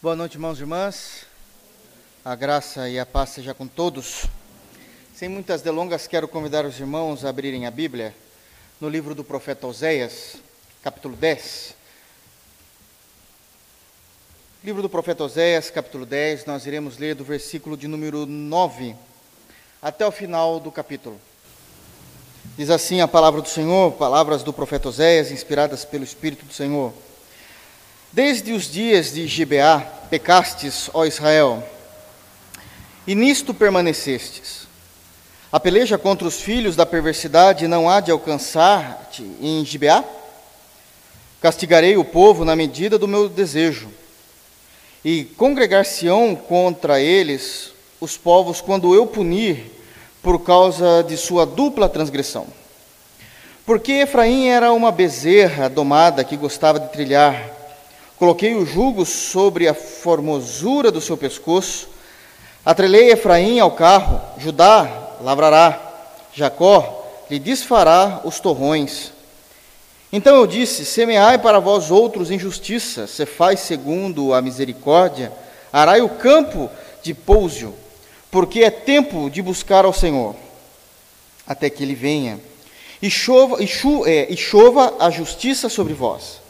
Boa noite, irmãos e irmãs. A graça e a paz seja com todos. Sem muitas delongas, quero convidar os irmãos a abrirem a Bíblia no livro do profeta Oséias, capítulo 10. Livro do profeta Oséias, capítulo 10, nós iremos ler do versículo de número 9 até o final do capítulo. Diz assim a palavra do Senhor, palavras do profeta Oséias, inspiradas pelo Espírito do Senhor. Desde os dias de Gibeá pecastes, ó Israel, e nisto permanecestes. A peleja contra os filhos da perversidade não há de alcançar-te em Gibeá? Castigarei o povo na medida do meu desejo, e congregar-se-ão contra eles os povos quando eu punir por causa de sua dupla transgressão. Porque Efraim era uma bezerra domada que gostava de trilhar, Coloquei o jugo sobre a formosura do seu pescoço. Atrelei Efraim ao carro. Judá lavrará. Jacó lhe desfará os torrões. Então eu disse: Semeai para vós outros injustiça, se faz segundo a misericórdia, arai o campo de pouso, porque é tempo de buscar ao Senhor, até que ele venha, e chova, e, chu, é, e chova a justiça sobre vós.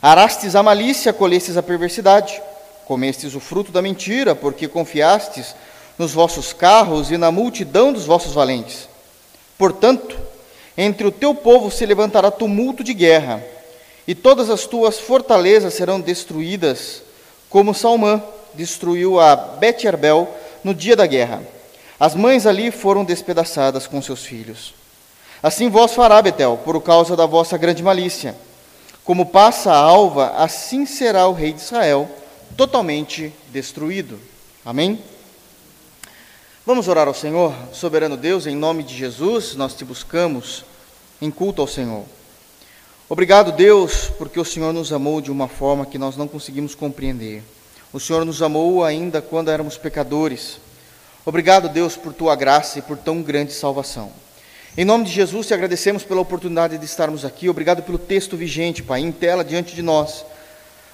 Arastes a malícia, colhestes a perversidade. Comestes o fruto da mentira, porque confiastes nos vossos carros e na multidão dos vossos valentes. Portanto, entre o teu povo se levantará tumulto de guerra, e todas as tuas fortalezas serão destruídas, como Salmã destruiu a Bet-Arbel no dia da guerra. As mães ali foram despedaçadas com seus filhos. Assim vós fará, Betel, por causa da vossa grande malícia como passa a alva, assim será o rei de Israel, totalmente destruído. Amém? Vamos orar ao Senhor, soberano Deus, em nome de Jesus, nós te buscamos em culto ao Senhor. Obrigado, Deus, porque o Senhor nos amou de uma forma que nós não conseguimos compreender. O Senhor nos amou ainda quando éramos pecadores. Obrigado, Deus, por tua graça e por tão grande salvação. Em nome de Jesus, te agradecemos pela oportunidade de estarmos aqui. Obrigado pelo texto vigente, Pai, em tela diante de nós.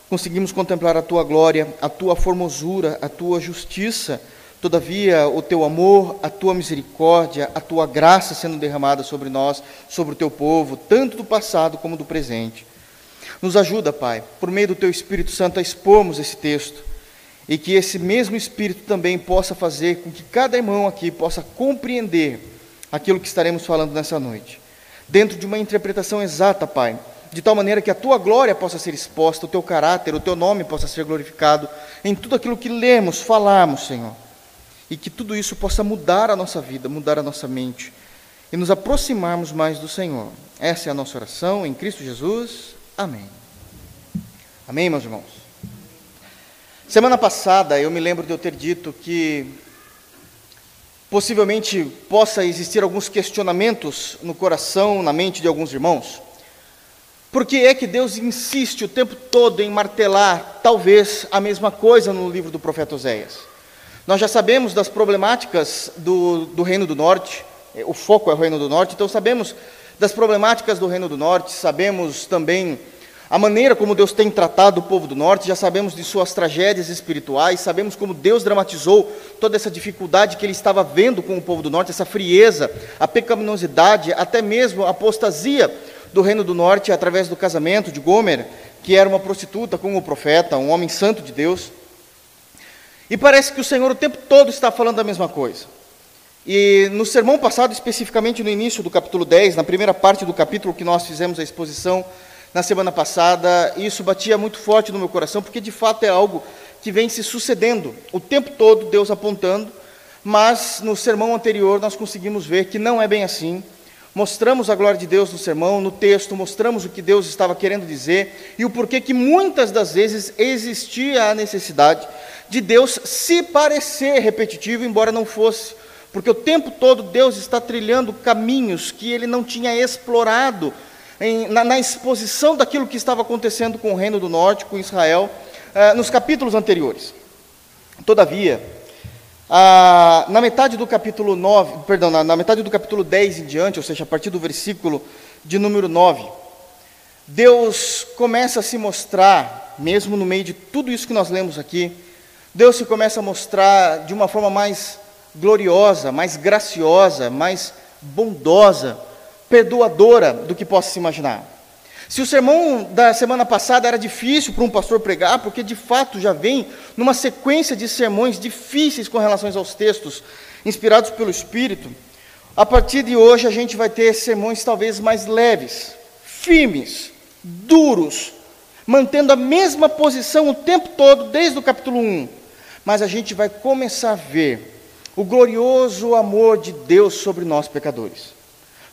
Conseguimos contemplar a tua glória, a tua formosura, a tua justiça. Todavia, o teu amor, a tua misericórdia, a tua graça sendo derramada sobre nós, sobre o teu povo, tanto do passado como do presente. Nos ajuda, Pai, por meio do teu Espírito Santo, a expormos esse texto e que esse mesmo Espírito também possa fazer com que cada irmão aqui possa compreender aquilo que estaremos falando nessa noite. Dentro de uma interpretação exata, Pai, de tal maneira que a tua glória possa ser exposta, o teu caráter, o teu nome possa ser glorificado em tudo aquilo que lemos, falamos, Senhor. E que tudo isso possa mudar a nossa vida, mudar a nossa mente e nos aproximarmos mais do Senhor. Essa é a nossa oração em Cristo Jesus. Amém. Amém, meus irmãos. Semana passada eu me lembro de eu ter dito que possivelmente possa existir alguns questionamentos no coração, na mente de alguns irmãos. Por que é que Deus insiste o tempo todo em martelar, talvez, a mesma coisa no livro do profeta Oséias? Nós já sabemos das problemáticas do, do Reino do Norte, o foco é o Reino do Norte, então sabemos das problemáticas do Reino do Norte, sabemos também a maneira como Deus tem tratado o povo do norte, já sabemos de suas tragédias espirituais, sabemos como Deus dramatizou toda essa dificuldade que ele estava vendo com o povo do norte, essa frieza, a pecaminosidade, até mesmo a apostasia do reino do norte através do casamento de Gomer, que era uma prostituta com o profeta, um homem santo de Deus. E parece que o Senhor o tempo todo está falando a mesma coisa. E no sermão passado, especificamente no início do capítulo 10, na primeira parte do capítulo que nós fizemos a exposição, na semana passada, e isso batia muito forte no meu coração, porque de fato é algo que vem se sucedendo, o tempo todo Deus apontando, mas no sermão anterior nós conseguimos ver que não é bem assim. Mostramos a glória de Deus no sermão, no texto, mostramos o que Deus estava querendo dizer e o porquê que muitas das vezes existia a necessidade de Deus se parecer repetitivo, embora não fosse, porque o tempo todo Deus está trilhando caminhos que ele não tinha explorado em, na, na, exposição daquilo que estava acontecendo com o Reino do Norte, com Israel, eh, nos capítulos anteriores. Todavia, ah, na metade do capítulo 9, perdão, na, na metade do capítulo 10 em diante, ou seja, a partir do versículo de número 9, Deus começa a se mostrar mesmo no meio de tudo isso que nós lemos aqui, Deus se começa a mostrar de uma forma mais gloriosa, mais graciosa, mais bondosa, perdoadora do que possa se imaginar. Se o sermão da semana passada era difícil para um pastor pregar, porque de fato já vem numa sequência de sermões difíceis com relação aos textos inspirados pelo Espírito, a partir de hoje a gente vai ter sermões talvez mais leves, firmes, duros, mantendo a mesma posição o tempo todo, desde o capítulo 1. Mas a gente vai começar a ver o glorioso amor de Deus sobre nós pecadores.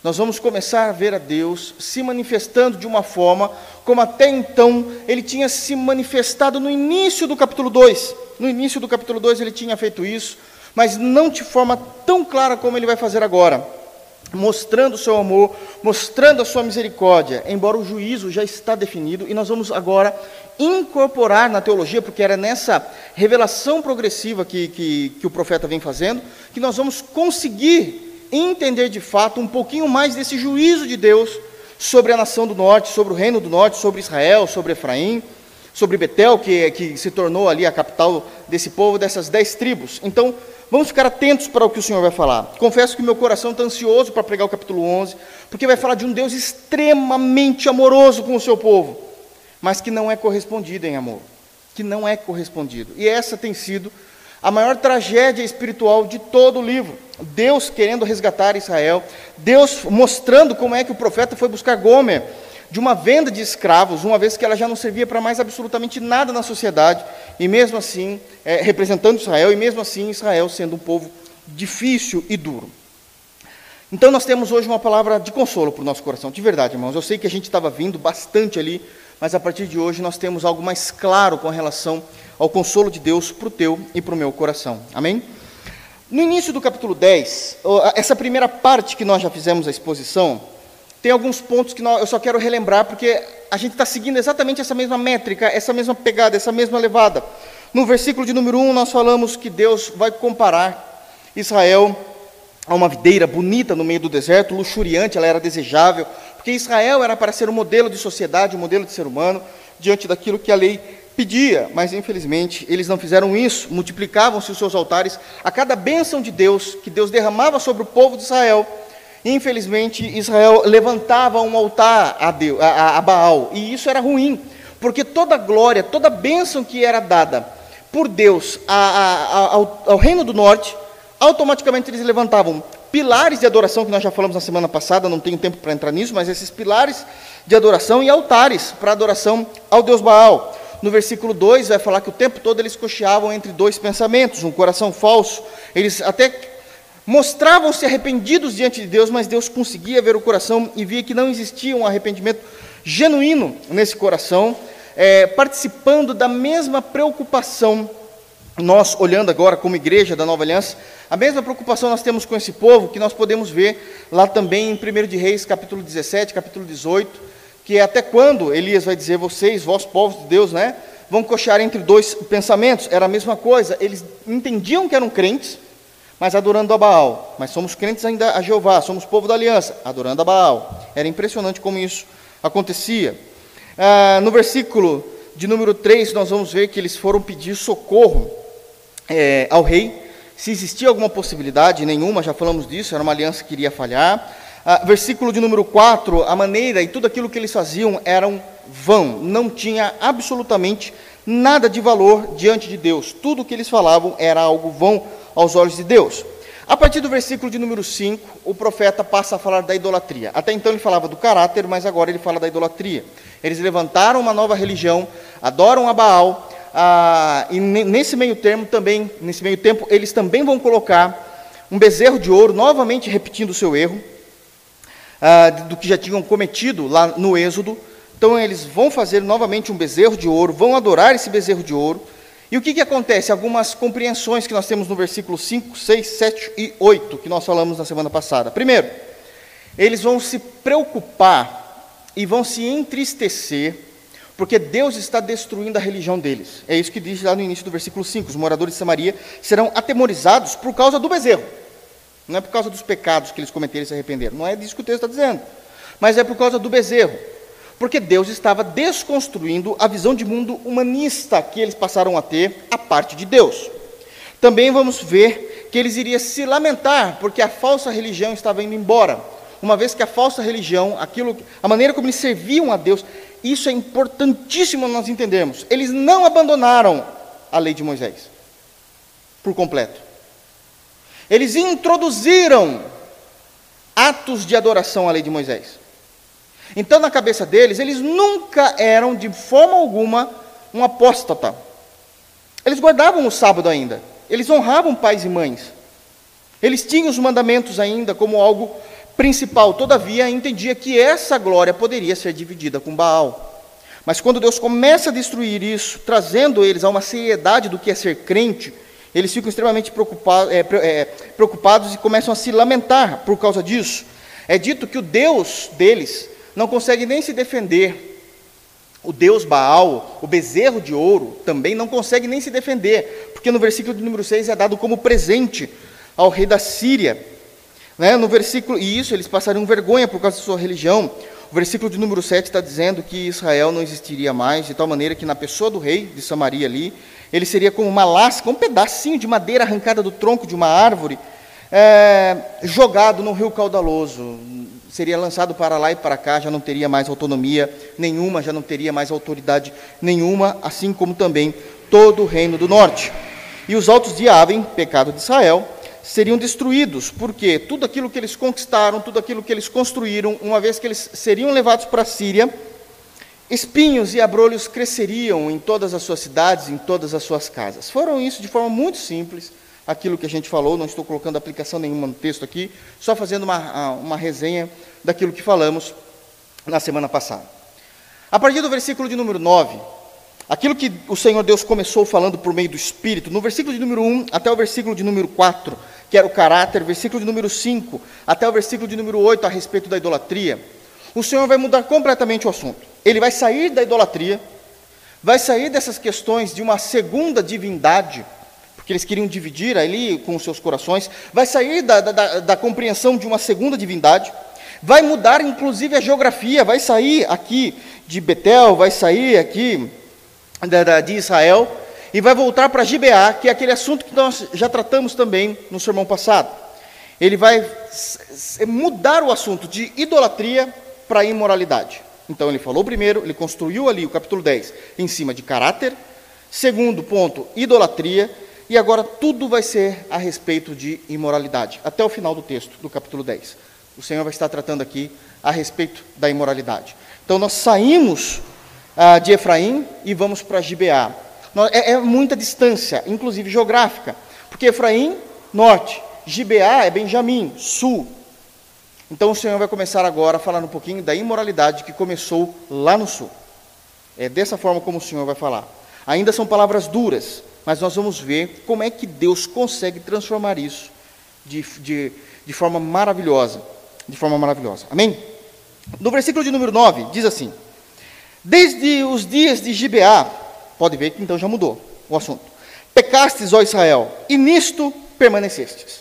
Nós vamos começar a ver a Deus se manifestando de uma forma como até então ele tinha se manifestado no início do capítulo 2. No início do capítulo 2 ele tinha feito isso, mas não de forma tão clara como ele vai fazer agora, mostrando o seu amor, mostrando a sua misericórdia, embora o juízo já está definido, e nós vamos agora incorporar na teologia, porque era nessa revelação progressiva que, que, que o profeta vem fazendo, que nós vamos conseguir entender de fato um pouquinho mais desse juízo de Deus sobre a nação do norte, sobre o reino do norte, sobre Israel, sobre Efraim, sobre Betel, que, que se tornou ali a capital desse povo, dessas dez tribos. Então, Vamos ficar atentos para o que o Senhor vai falar. Confesso que meu coração está ansioso para pregar o capítulo 11, porque vai falar de um Deus extremamente amoroso com o seu povo, mas que não é correspondido em amor, que não é correspondido. E essa tem sido a maior tragédia espiritual de todo o livro. Deus querendo resgatar Israel, Deus mostrando como é que o profeta foi buscar Gomer de uma venda de escravos, uma vez que ela já não servia para mais absolutamente nada na sociedade, e mesmo assim, é, representando Israel, e mesmo assim Israel sendo um povo difícil e duro. Então nós temos hoje uma palavra de consolo para o nosso coração, de verdade, irmãos. Eu sei que a gente estava vindo bastante ali, mas a partir de hoje nós temos algo mais claro com relação ao consolo de Deus para o teu e para o meu coração. Amém? No início do capítulo 10, essa primeira parte que nós já fizemos a exposição, tem alguns pontos que eu só quero relembrar, porque a gente está seguindo exatamente essa mesma métrica, essa mesma pegada, essa mesma levada. No versículo de número 1, nós falamos que Deus vai comparar Israel a uma videira bonita no meio do deserto, luxuriante, ela era desejável, porque Israel era para ser um modelo de sociedade, um modelo de ser humano, diante daquilo que a lei pedia, mas infelizmente eles não fizeram isso, multiplicavam-se os seus altares a cada bênção de Deus que Deus derramava sobre o povo de Israel Infelizmente, Israel levantava um altar a, Deus, a, a Baal, e isso era ruim, porque toda glória, toda bênção que era dada por Deus a, ao, ao reino do norte, automaticamente eles levantavam pilares de adoração, que nós já falamos na semana passada, não tenho tempo para entrar nisso, mas esses pilares de adoração e altares para adoração ao Deus Baal. No versículo 2 vai falar que o tempo todo eles cocheavam entre dois pensamentos, um coração falso. Eles até mostravam-se arrependidos diante de Deus, mas Deus conseguia ver o coração e via que não existia um arrependimento genuíno nesse coração, é, participando da mesma preocupação. Nós, olhando agora como igreja da Nova Aliança, a mesma preocupação nós temos com esse povo, que nós podemos ver lá também em 1 de Reis, capítulo 17, capítulo 18, que é até quando Elias vai dizer, vocês, vós povos de Deus, né, vão coxar entre dois pensamentos, era a mesma coisa, eles entendiam que eram crentes, mas adorando a Baal. Mas somos crentes ainda a Jeová, somos povo da aliança, adorando a Baal. Era impressionante como isso acontecia. Ah, no versículo de número 3, nós vamos ver que eles foram pedir socorro é, ao rei. Se existia alguma possibilidade, nenhuma, já falamos disso, era uma aliança que iria falhar. Ah, versículo de número 4, a maneira e tudo aquilo que eles faziam eram vão, não tinha absolutamente nada de valor diante de Deus. Tudo o que eles falavam era algo vão aos olhos de Deus. A partir do versículo de número 5, o profeta passa a falar da idolatria. Até então ele falava do caráter, mas agora ele fala da idolatria. Eles levantaram uma nova religião, adoram a Baal, ah, e nesse meio termo também, nesse meio tempo, eles também vão colocar um bezerro de ouro, novamente repetindo o seu erro, ah, do que já tinham cometido lá no Êxodo. Então eles vão fazer novamente um bezerro de ouro, vão adorar esse bezerro de ouro, e o que, que acontece? Algumas compreensões que nós temos no versículo 5, 6, 7 e 8, que nós falamos na semana passada. Primeiro, eles vão se preocupar e vão se entristecer, porque Deus está destruindo a religião deles. É isso que diz lá no início do versículo 5: os moradores de Samaria serão atemorizados por causa do bezerro. Não é por causa dos pecados que eles cometeram e se arrependeram. Não é disso que o texto está dizendo. Mas é por causa do bezerro. porque Deus estava desconstruindo a visão de mundo humanista que eles passaram a ter a parte de Deus. Também vamos ver que eles iriam se lamentar porque a falsa religião estava indo embora. Uma vez que a falsa religião, aquilo, a maneira como eles serviam a Deus, isso é importantíssimo nós entendermos. Eles não abandonaram a lei de Moisés por completo. Eles introduziram atos de adoração à lei de Moisés. Então, na cabeça deles, eles nunca eram, de forma alguma, um apóstata. Eles guardavam o sábado ainda. Eles honravam pais e mães. Eles tinham os mandamentos ainda como algo principal. Todavia, entendia que essa glória poderia ser dividida com Baal. Mas quando Deus começa a destruir isso, trazendo eles a uma seriedade do que é ser crente, eles ficam extremamente preocupados, é, é, preocupados e começam a se lamentar por causa disso. É dito que o Deus deles não consegue nem se defender. O Deus Baal, o bezerro de ouro, também não consegue nem se defender, porque no versículo de número 6 é dado como presente ao rei da Síria. Né? No versículo, e isso eles passariam vergonha por causa da sua religião. O versículo de número 7 está dizendo que Israel não existiria mais, de tal maneira que na pessoa do rei de Samaria ali, ele seria como uma lasca, um pedacinho de madeira arrancada do tronco de uma árvore, é, jogado no rio caudaloso seria lançado para lá e para cá, já não teria mais autonomia nenhuma, já não teria mais autoridade nenhuma, assim como também todo o reino do norte. E os altos de Aven, pecado de Israel, seriam destruídos, porque tudo aquilo que eles conquistaram, tudo aquilo que eles construíram, uma vez que eles seriam levados para a Síria, espinhos e abrolhos cresceriam em todas as suas cidades, em todas as suas casas. Foram isso de forma muito simples, aquilo que a gente falou, não estou colocando aplicação nenhuma no texto aqui, só fazendo uma, uma resenha daquilo que falamos na semana passada. A partir do versículo de número 9, aquilo que o Senhor Deus começou falando por meio do Espírito, no versículo de número 1 até o versículo de número 4, que era o caráter, versículo de número 5 até o versículo de número 8 a respeito da idolatria, o Senhor vai mudar completamente o assunto. Ele vai sair da idolatria, vai sair dessas questões de uma segunda divindade, que eles queriam dividir ali com os seus corações, vai sair da, da, da compreensão de uma segunda divindade, vai mudar inclusive a geografia, vai sair aqui de Betel, vai sair aqui de Israel, e vai voltar para Gibeá, que é aquele assunto que nós já tratamos também no sermão passado. Ele vai mudar o assunto de idolatria para imoralidade. Então ele falou primeiro, ele construiu ali o capítulo 10 em cima de caráter. Segundo ponto, idolatria. E agora tudo vai ser a respeito de imoralidade, até o final do texto, do capítulo 10. O Senhor vai estar tratando aqui a respeito da imoralidade. Então nós saímos ah, de Efraim e vamos para Gibeá. É, é muita distância, inclusive geográfica, porque Efraim, norte, Gibeá é Benjamim, sul. Então o Senhor vai começar agora falando um pouquinho da imoralidade que começou lá no sul. É dessa forma como o Senhor vai falar. Ainda são palavras duras, mas nós vamos ver como é que Deus consegue transformar isso de, de, de forma maravilhosa. De forma maravilhosa. Amém? No versículo de número 9, diz assim: Desde os dias de Gibeá, pode ver que então já mudou o assunto. Pecastes, ó Israel, e nisto permanecestes.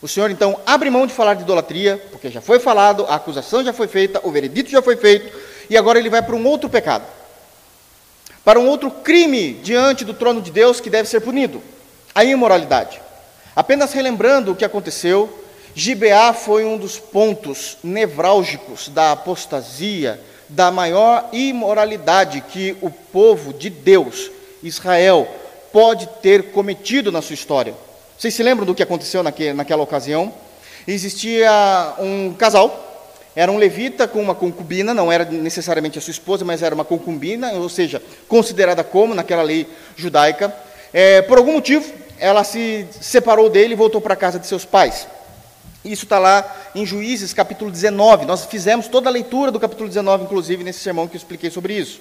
O Senhor então abre mão de falar de idolatria, porque já foi falado, a acusação já foi feita, o veredito já foi feito, e agora ele vai para um outro pecado para um outro crime diante do trono de Deus que deve ser punido: a imoralidade. Apenas relembrando o que aconteceu, Gibeá foi um dos pontos nevrálgicos da apostasia, da maior imoralidade que o povo de Deus, Israel, pode ter cometido na sua história. Vocês se lembram do que aconteceu naquela ocasião? Existia um casal era um levita com uma concubina, não era necessariamente a sua esposa, mas era uma concubina, ou seja, considerada como naquela lei judaica. É, por algum motivo, ela se separou dele e voltou para a casa de seus pais. Isso está lá em Juízes, capítulo 19. Nós fizemos toda a leitura do capítulo 19, inclusive, nesse sermão que eu expliquei sobre isso.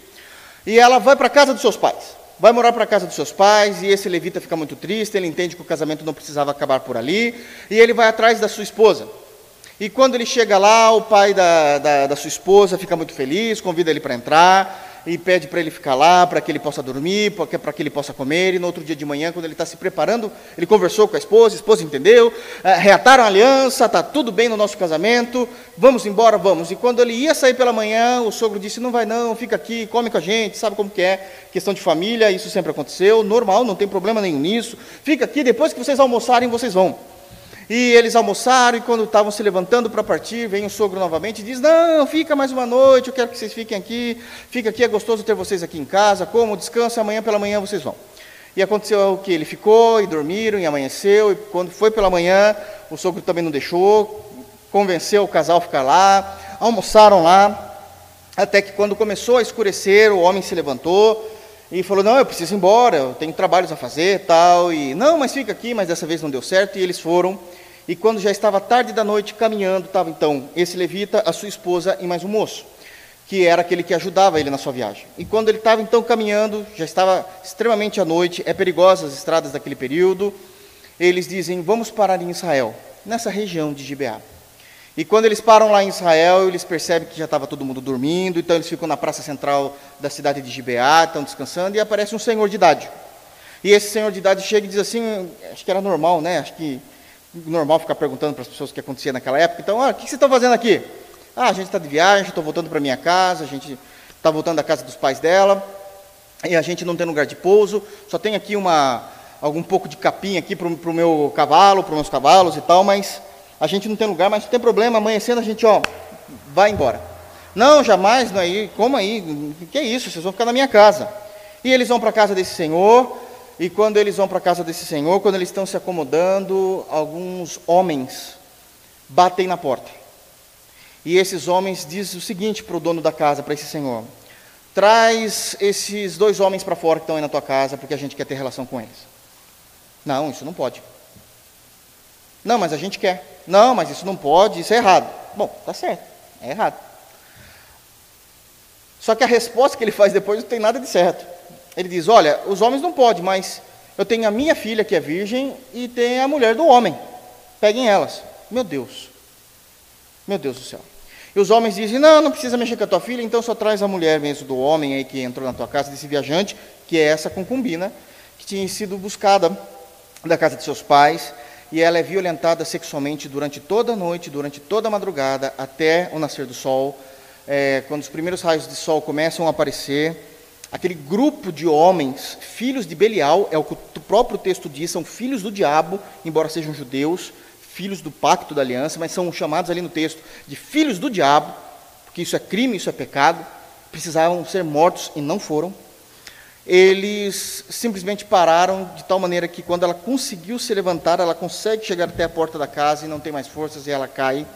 E ela vai para a casa dos seus pais. Vai morar para a casa dos seus pais, e esse levita fica muito triste, ele entende que o casamento não precisava acabar por ali, e ele vai atrás da sua esposa. E quando ele chega lá, o pai da, da, da sua esposa fica muito feliz, convida ele para entrar. E pede para ele ficar lá, para que ele possa dormir, para que ele possa comer. E no outro dia de manhã, quando ele está se preparando, ele conversou com a esposa, a esposa entendeu, é, reataram a aliança, está tudo bem no nosso casamento, vamos embora, vamos. E quando ele ia sair pela manhã, o sogro disse: Não vai não, fica aqui, come com a gente, sabe como que é, questão de família, isso sempre aconteceu, normal, não tem problema nenhum nisso, fica aqui, depois que vocês almoçarem, vocês vão. E eles almoçaram, e quando estavam se levantando para partir, vem o sogro novamente e diz: Não, fica mais uma noite, eu quero que vocês fiquem aqui, fica aqui, é gostoso ter vocês aqui em casa, como, descansa, amanhã pela manhã vocês vão. E aconteceu o que? Ele ficou, e dormiram, e amanheceu, e quando foi pela manhã, o sogro também não deixou, convenceu o casal a ficar lá, almoçaram lá, até que quando começou a escurecer, o homem se levantou, e falou: Não, eu preciso ir embora, eu tenho trabalhos a fazer tal. E não, mas fica aqui, mas dessa vez não deu certo. E eles foram. E quando já estava tarde da noite caminhando, estava então esse levita, a sua esposa e mais um moço, que era aquele que ajudava ele na sua viagem. E quando ele estava então caminhando, já estava extremamente à noite, é perigosa as estradas daquele período. Eles dizem: Vamos parar em Israel, nessa região de Gibeá. E quando eles param lá em Israel, eles percebem que já estava todo mundo dormindo, então eles ficam na praça central da cidade de Gibeá, estão descansando, e aparece um senhor de idade. E esse senhor de idade chega e diz assim, acho que era normal, né? Acho que normal ficar perguntando para as pessoas o que acontecia naquela época. Então, ah, o que vocês estão fazendo aqui? Ah, a gente está de viagem, estou voltando para minha casa, a gente está voltando da casa dos pais dela, e a gente não tem lugar de pouso, só tem aqui uma, algum pouco de capim aqui para o meu cavalo, para os meus cavalos e tal, mas a gente não tem lugar, mas não tem problema, amanhecendo a gente, ó, vai embora. Não, jamais, não aí, como aí? Que é isso? Vocês vão ficar na minha casa. E eles vão para a casa desse senhor, e quando eles vão para a casa desse senhor, quando eles estão se acomodando, alguns homens batem na porta. E esses homens dizem o seguinte para o dono da casa, para esse senhor: traz esses dois homens para fora que estão aí na tua casa, porque a gente quer ter relação com eles. Não, isso não pode. Não, mas a gente quer. Não, mas isso não pode, isso é errado. Bom, tá certo, é errado. Só que a resposta que ele faz depois não tem nada de certo. Ele diz: Olha, os homens não podem, mas eu tenho a minha filha que é virgem e tem a mulher do homem. Peguem elas. Meu Deus. Meu Deus do céu. E os homens dizem: Não, não precisa mexer com a tua filha, então só traz a mulher mesmo do homem aí que entrou na tua casa, desse viajante, que é essa concubina, que tinha sido buscada da casa de seus pais e ela é violentada sexualmente durante toda a noite, durante toda a madrugada, até o nascer do sol. É, quando os primeiros raios de sol começam a aparecer, aquele grupo de homens, filhos de Belial, é o que o próprio texto diz, são filhos do diabo, embora sejam judeus, filhos do pacto da aliança, mas são chamados ali no texto de filhos do diabo, porque isso é crime, isso é pecado, precisavam ser mortos e não foram eles simplesmente pararam de tal maneira que quando ela conseguiu se levantar, ela consegue chegar até a porta da casa e não tem mais forças e ela cai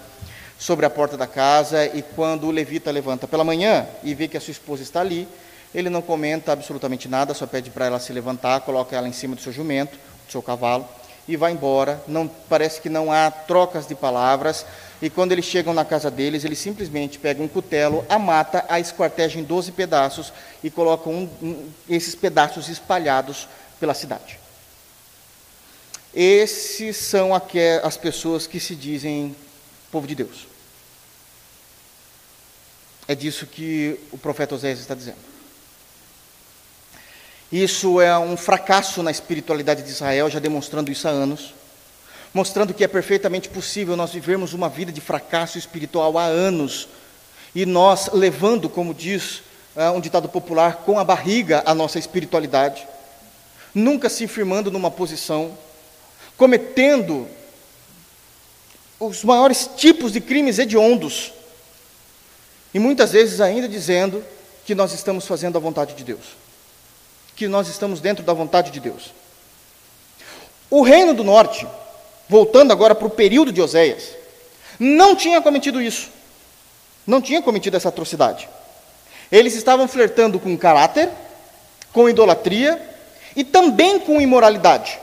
sobre a porta da casa e quando o levita levanta pela manhã e vê que a sua esposa está ali, ele não comenta absolutamente nada, só pede para ela se levantar, coloca ela em cima do seu jumento, do seu cavalo e vai embora. Não parece que não há trocas de palavras. E quando eles chegam na casa deles, eles simplesmente pegam um cutelo, a mata, a esquartejam em 12 pedaços e colocam um, um, esses pedaços espalhados pela cidade. Esses são as pessoas que se dizem povo de Deus. É disso que o profeta Oséias está dizendo. Isso é um fracasso na espiritualidade de Israel, já demonstrando isso há anos, mostrando que é perfeitamente possível nós vivermos uma vida de fracasso espiritual há anos, e nós levando, como diz um ditado popular, com a barriga a nossa espiritualidade, nunca se firmando numa posição, cometendo os maiores tipos de crimes hediondos, e muitas vezes ainda dizendo que nós estamos fazendo a vontade de Deus que nós estamos dentro da vontade de Deus. O reino do norte, voltando agora para o período de Oséias, não tinha cometido isso. Não tinha cometido essa atrocidade. Eles estavam flertando com caráter, com idolatria e também com imoralidade.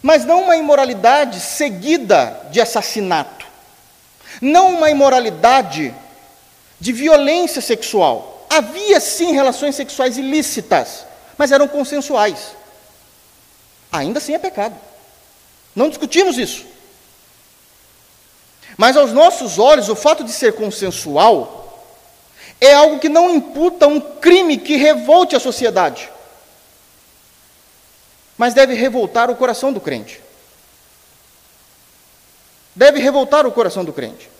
Mas não uma imoralidade seguida de assassinato. Não uma imoralidade de violência sexual. Havia sim relações sexuais ilícitas, mas eram consensuais. Ainda assim é pecado. Não discutimos isso. Mas aos nossos olhos, o fato de ser consensual é algo que não imputa um crime que revolte a sociedade, mas deve revoltar o coração do crente. Deve revoltar o coração do crente.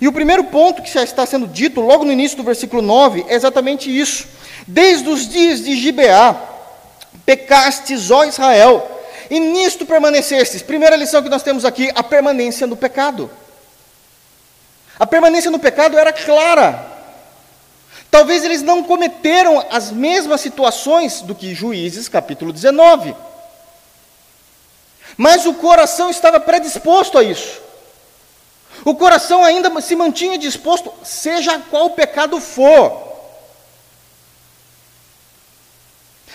E o primeiro ponto que já está sendo dito logo no início do versículo 9 é exatamente isso. Desde os dias de Gibeá, pecastes, ó Israel, e nisto permanecestes. Primeira lição que nós temos aqui, a permanência no pecado. A permanência no pecado era clara. Talvez eles não cometeram as mesmas situações do que Juízes, capítulo 19. Mas o coração estava predisposto a isso. O coração ainda se mantinha disposto, seja qual pecado for.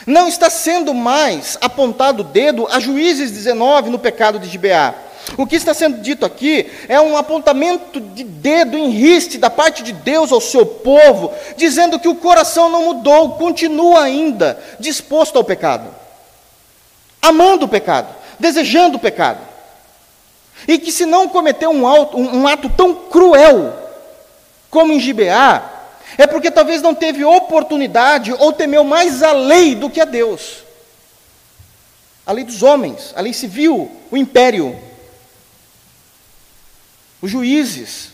Não está sendo mais apontado o dedo a Juízes 19 no pecado de Gibeá. O que está sendo dito aqui é um apontamento de dedo em riste da parte de Deus ao seu povo, dizendo que o coração não mudou, continua ainda disposto ao pecado, amando o pecado, desejando o pecado. E que se não cometeu um, auto, um ato tão cruel como em Gibeá, é porque talvez não teve oportunidade ou temeu mais a lei do que a Deus. A lei dos homens, a lei civil, o império, os juízes.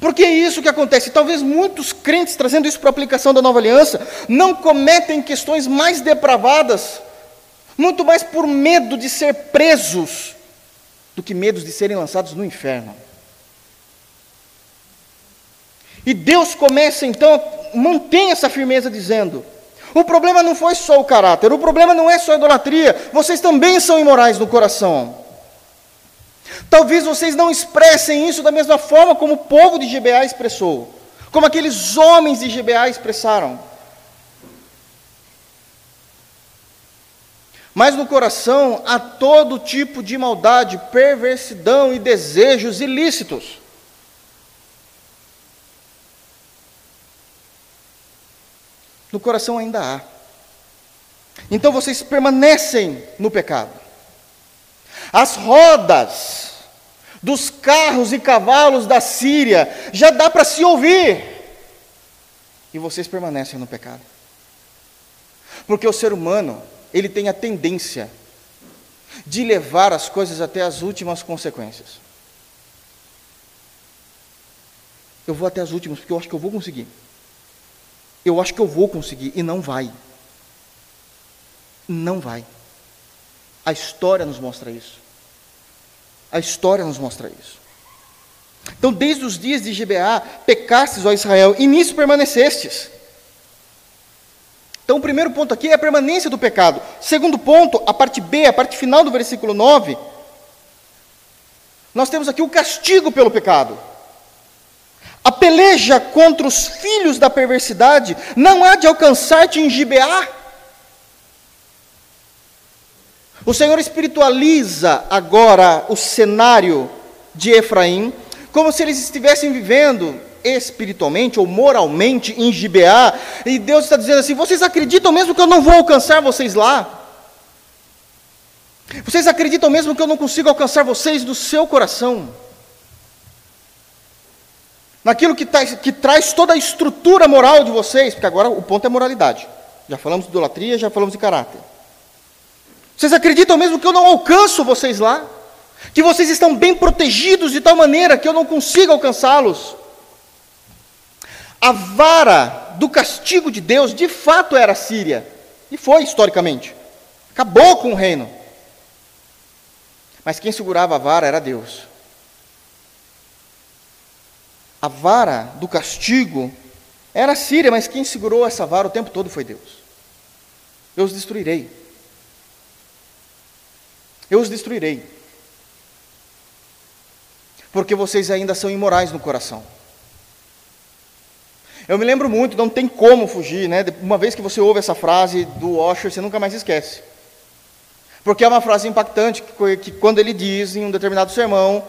Porque é isso que acontece. Talvez muitos crentes, trazendo isso para a aplicação da nova aliança, não cometem questões mais depravadas, muito mais por medo de ser presos, do que medos de serem lançados no inferno. E Deus começa então, mantém essa firmeza dizendo: o problema não foi só o caráter, o problema não é só a idolatria, vocês também são imorais no coração. Talvez vocês não expressem isso da mesma forma como o povo de Gibeá expressou, como aqueles homens de Gibeá expressaram. Mas no coração há todo tipo de maldade, perversidão e desejos ilícitos. No coração ainda há. Então vocês permanecem no pecado. As rodas dos carros e cavalos da Síria já dá para se ouvir. E vocês permanecem no pecado. Porque o ser humano, ele tem a tendência de levar as coisas até as últimas consequências. Eu vou até as últimas porque eu acho que eu vou conseguir. Eu acho que eu vou conseguir e não vai. Não vai. A história nos mostra isso. A história nos mostra isso. Então, desde os dias de Gibeá, pecastes, ó Israel, e nisso permanecestes. Então, o primeiro ponto aqui é a permanência do pecado. Segundo ponto, a parte B, a parte final do versículo 9, nós temos aqui o castigo pelo pecado. A peleja contra os filhos da perversidade não há de alcançar-te em Gibeá, O Senhor espiritualiza agora o cenário de Efraim, como se eles estivessem vivendo espiritualmente ou moralmente em Gibeá, e Deus está dizendo assim: vocês acreditam mesmo que eu não vou alcançar vocês lá? Vocês acreditam mesmo que eu não consigo alcançar vocês do seu coração? Naquilo que, tá, que traz toda a estrutura moral de vocês, porque agora o ponto é moralidade. Já falamos de idolatria, já falamos de caráter. Vocês acreditam mesmo que eu não alcanço vocês lá? Que vocês estão bem protegidos de tal maneira que eu não consigo alcançá-los? A vara do castigo de Deus de fato era a Síria, e foi historicamente. Acabou com o reino. Mas quem segurava a vara era Deus. A vara do castigo era a Síria, mas quem segurou essa vara o tempo todo foi Deus. Eu os destruirei. Eu os destruirei. Porque vocês ainda são imorais no coração. Eu me lembro muito, não tem como fugir, né? Uma vez que você ouve essa frase do Osher, você nunca mais esquece. Porque é uma frase impactante, que, que quando ele diz em um determinado sermão,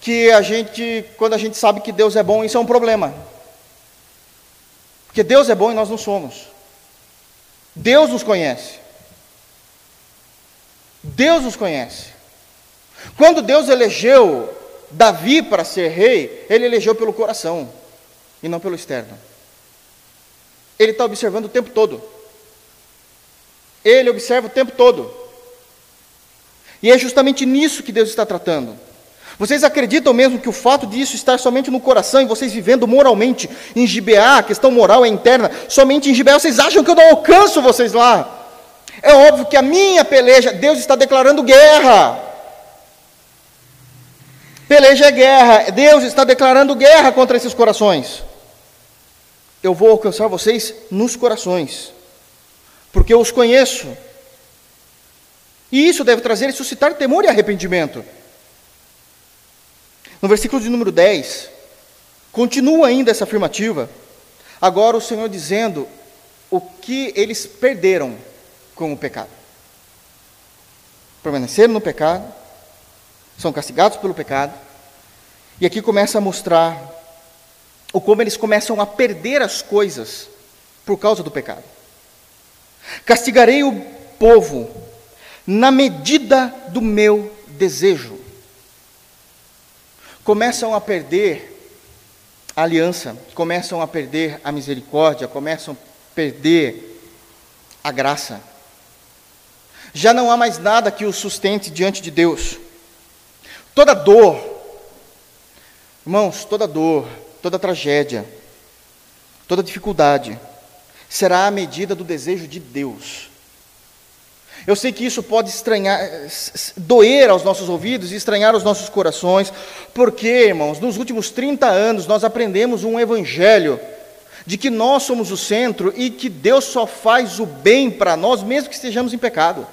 que a gente, quando a gente sabe que Deus é bom, isso é um problema. Porque Deus é bom e nós não somos. Deus nos conhece. Deus os conhece. Quando Deus elegeu Davi para ser rei, ele elegeu pelo coração e não pelo externo. Ele está observando o tempo todo. Ele observa o tempo todo. E é justamente nisso que Deus está tratando. Vocês acreditam mesmo que o fato disso estar somente no coração e vocês vivendo moralmente em Gibeá, a questão moral é interna, somente em Gibeá, vocês acham que eu não alcanço vocês lá? É óbvio que a minha peleja, Deus está declarando guerra. Peleja é guerra, Deus está declarando guerra contra esses corações. Eu vou alcançar vocês nos corações, porque eu os conheço. E isso deve trazer e suscitar temor e arrependimento. No versículo de número 10, continua ainda essa afirmativa. Agora o Senhor dizendo o que eles perderam com o pecado. Permaneceram no pecado, são castigados pelo pecado, e aqui começa a mostrar o como eles começam a perder as coisas por causa do pecado. Castigarei o povo na medida do meu desejo. Começam a perder a aliança, começam a perder a misericórdia, começam a perder a graça. Já não há mais nada que os sustente diante de Deus. Toda dor, irmãos, toda dor, toda tragédia, toda dificuldade será a medida do desejo de Deus. Eu sei que isso pode estranhar, doer aos nossos ouvidos e estranhar aos nossos corações, porque, irmãos, nos últimos 30 anos nós aprendemos um evangelho de que nós somos o centro e que Deus só faz o bem para nós, mesmo que estejamos em pecado.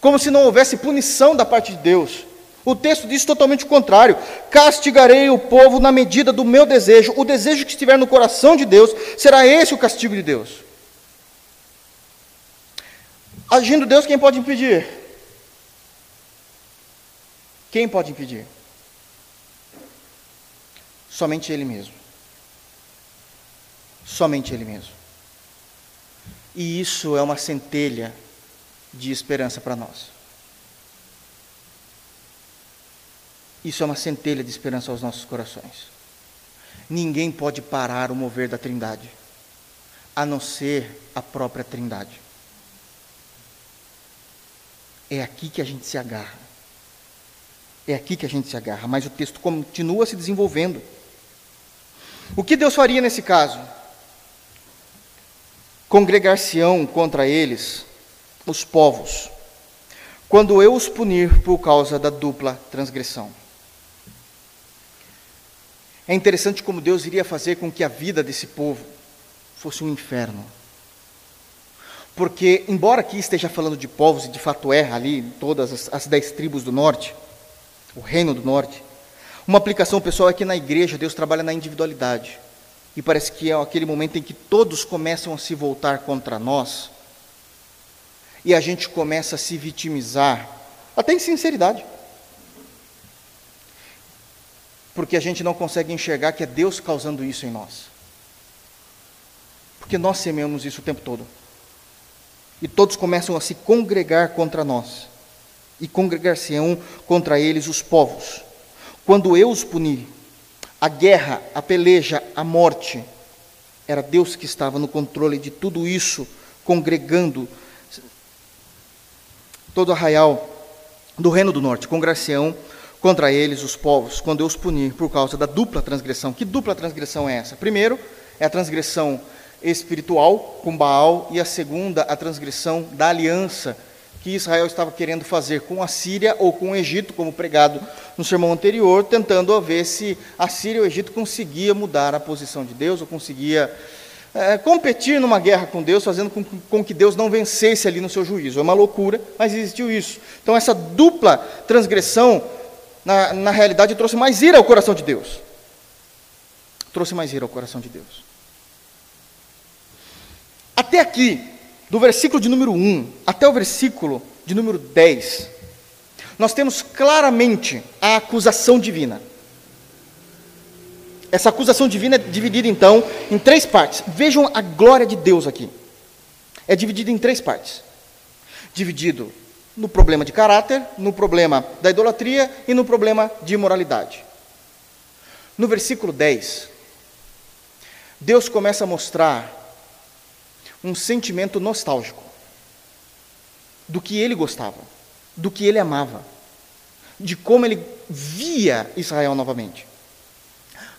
Como se não houvesse punição da parte de Deus. O texto diz totalmente o contrário: castigarei o povo na medida do meu desejo. O desejo que estiver no coração de Deus, será esse o castigo de Deus. Agindo Deus, quem pode impedir? Quem pode impedir? Somente Ele mesmo. Somente Ele mesmo. E isso é uma centelha de esperança para nós. Isso é uma centelha de esperança aos nossos corações. Ninguém pode parar o mover da Trindade, a não ser a própria Trindade. É aqui que a gente se agarra. É aqui que a gente se agarra, mas o texto continua se desenvolvendo. O que Deus faria nesse caso? Congregar-se-ão contra eles os povos, quando eu os punir por causa da dupla transgressão. É interessante como Deus iria fazer com que a vida desse povo fosse um inferno. Porque, embora aqui esteja falando de povos, e de fato é ali, todas as, as dez tribos do norte, o reino do norte, uma aplicação pessoal é que na igreja Deus trabalha na individualidade. E parece que é aquele momento em que todos começam a se voltar contra nós, e a gente começa a se vitimizar, até em sinceridade porque a gente não consegue enxergar que é Deus causando isso em nós. Porque nós semeamos isso o tempo todo. E todos começam a se congregar contra nós. E congregar-se-ão contra eles os povos. Quando eu os puni, a guerra, a peleja, a morte, era Deus que estava no controle de tudo isso, congregando todo arraial do reino do norte, congregar-se-ão contra eles, os povos, quando eu os punir por causa da dupla transgressão. Que dupla transgressão é essa? Primeiro, é a transgressão espiritual com Baal, e a segunda, a transgressão da aliança que Israel estava querendo fazer com a Síria ou com o Egito, como pregado no sermão anterior, tentando ver se a Síria ou o Egito conseguia mudar a posição de Deus, ou conseguia é, competir numa guerra com Deus, fazendo com, com que Deus não vencesse ali no seu juízo. É uma loucura, mas existiu isso. Então, essa dupla transgressão na, na realidade, trouxe mais ira ao coração de Deus. Trouxe mais ira ao coração de Deus. Até aqui, do versículo de número 1 até o versículo de número 10, nós temos claramente a acusação divina. Essa acusação divina é dividida então em três partes. Vejam a glória de Deus aqui. É dividida em três partes. Dividido no problema de caráter, no problema da idolatria e no problema de imoralidade. No versículo 10, Deus começa a mostrar um sentimento nostálgico do que ele gostava, do que ele amava, de como ele via Israel novamente.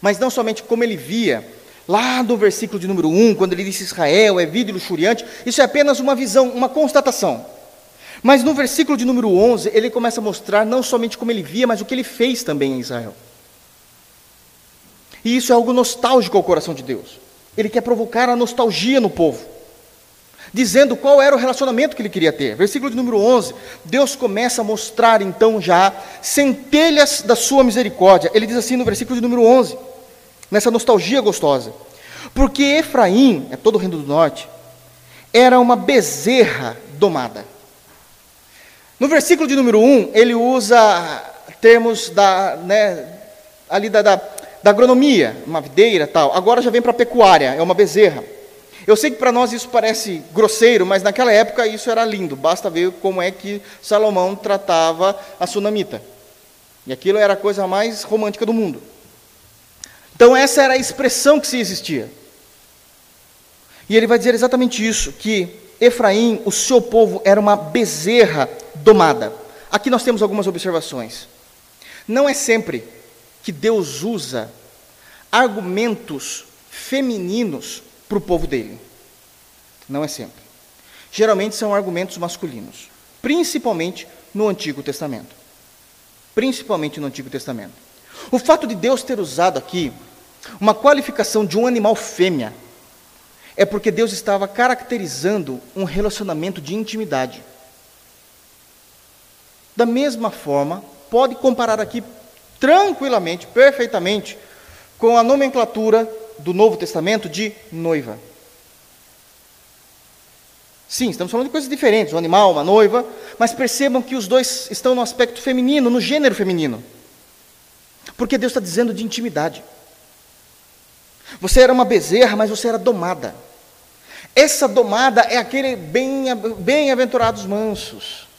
Mas não somente como ele via, lá do versículo de número 1, quando ele disse Israel é vida e luxuriante, isso é apenas uma visão, uma constatação. Mas no versículo de número 11, ele começa a mostrar não somente como ele via, mas o que ele fez também em Israel. E isso é algo nostálgico ao coração de Deus. Ele quer provocar a nostalgia no povo, dizendo qual era o relacionamento que ele queria ter. Versículo de número 11, Deus começa a mostrar então já centelhas da sua misericórdia. Ele diz assim no versículo de número 11, nessa nostalgia gostosa: Porque Efraim, é todo o reino do norte, era uma bezerra domada. No versículo de número 1, ele usa termos da, né, ali da, da da agronomia, uma videira tal. Agora já vem para a pecuária, é uma bezerra. Eu sei que para nós isso parece grosseiro, mas naquela época isso era lindo. Basta ver como é que Salomão tratava a sunamita. E aquilo era a coisa mais romântica do mundo. Então essa era a expressão que se existia. E ele vai dizer exatamente isso, que Efraim, o seu povo, era uma bezerra domada. Aqui nós temos algumas observações. Não é sempre que Deus usa argumentos femininos para o povo dele. Não é sempre. Geralmente são argumentos masculinos, principalmente no Antigo Testamento. Principalmente no Antigo Testamento. O fato de Deus ter usado aqui uma qualificação de um animal fêmea é porque Deus estava caracterizando um relacionamento de intimidade. Da mesma forma, pode comparar aqui tranquilamente, perfeitamente, com a nomenclatura do Novo Testamento de noiva. Sim, estamos falando de coisas diferentes, um animal, uma noiva, mas percebam que os dois estão no aspecto feminino, no gênero feminino. Porque Deus está dizendo de intimidade. Você era uma bezerra, mas você era domada. Essa domada é aquele bem-aventurados bem mansos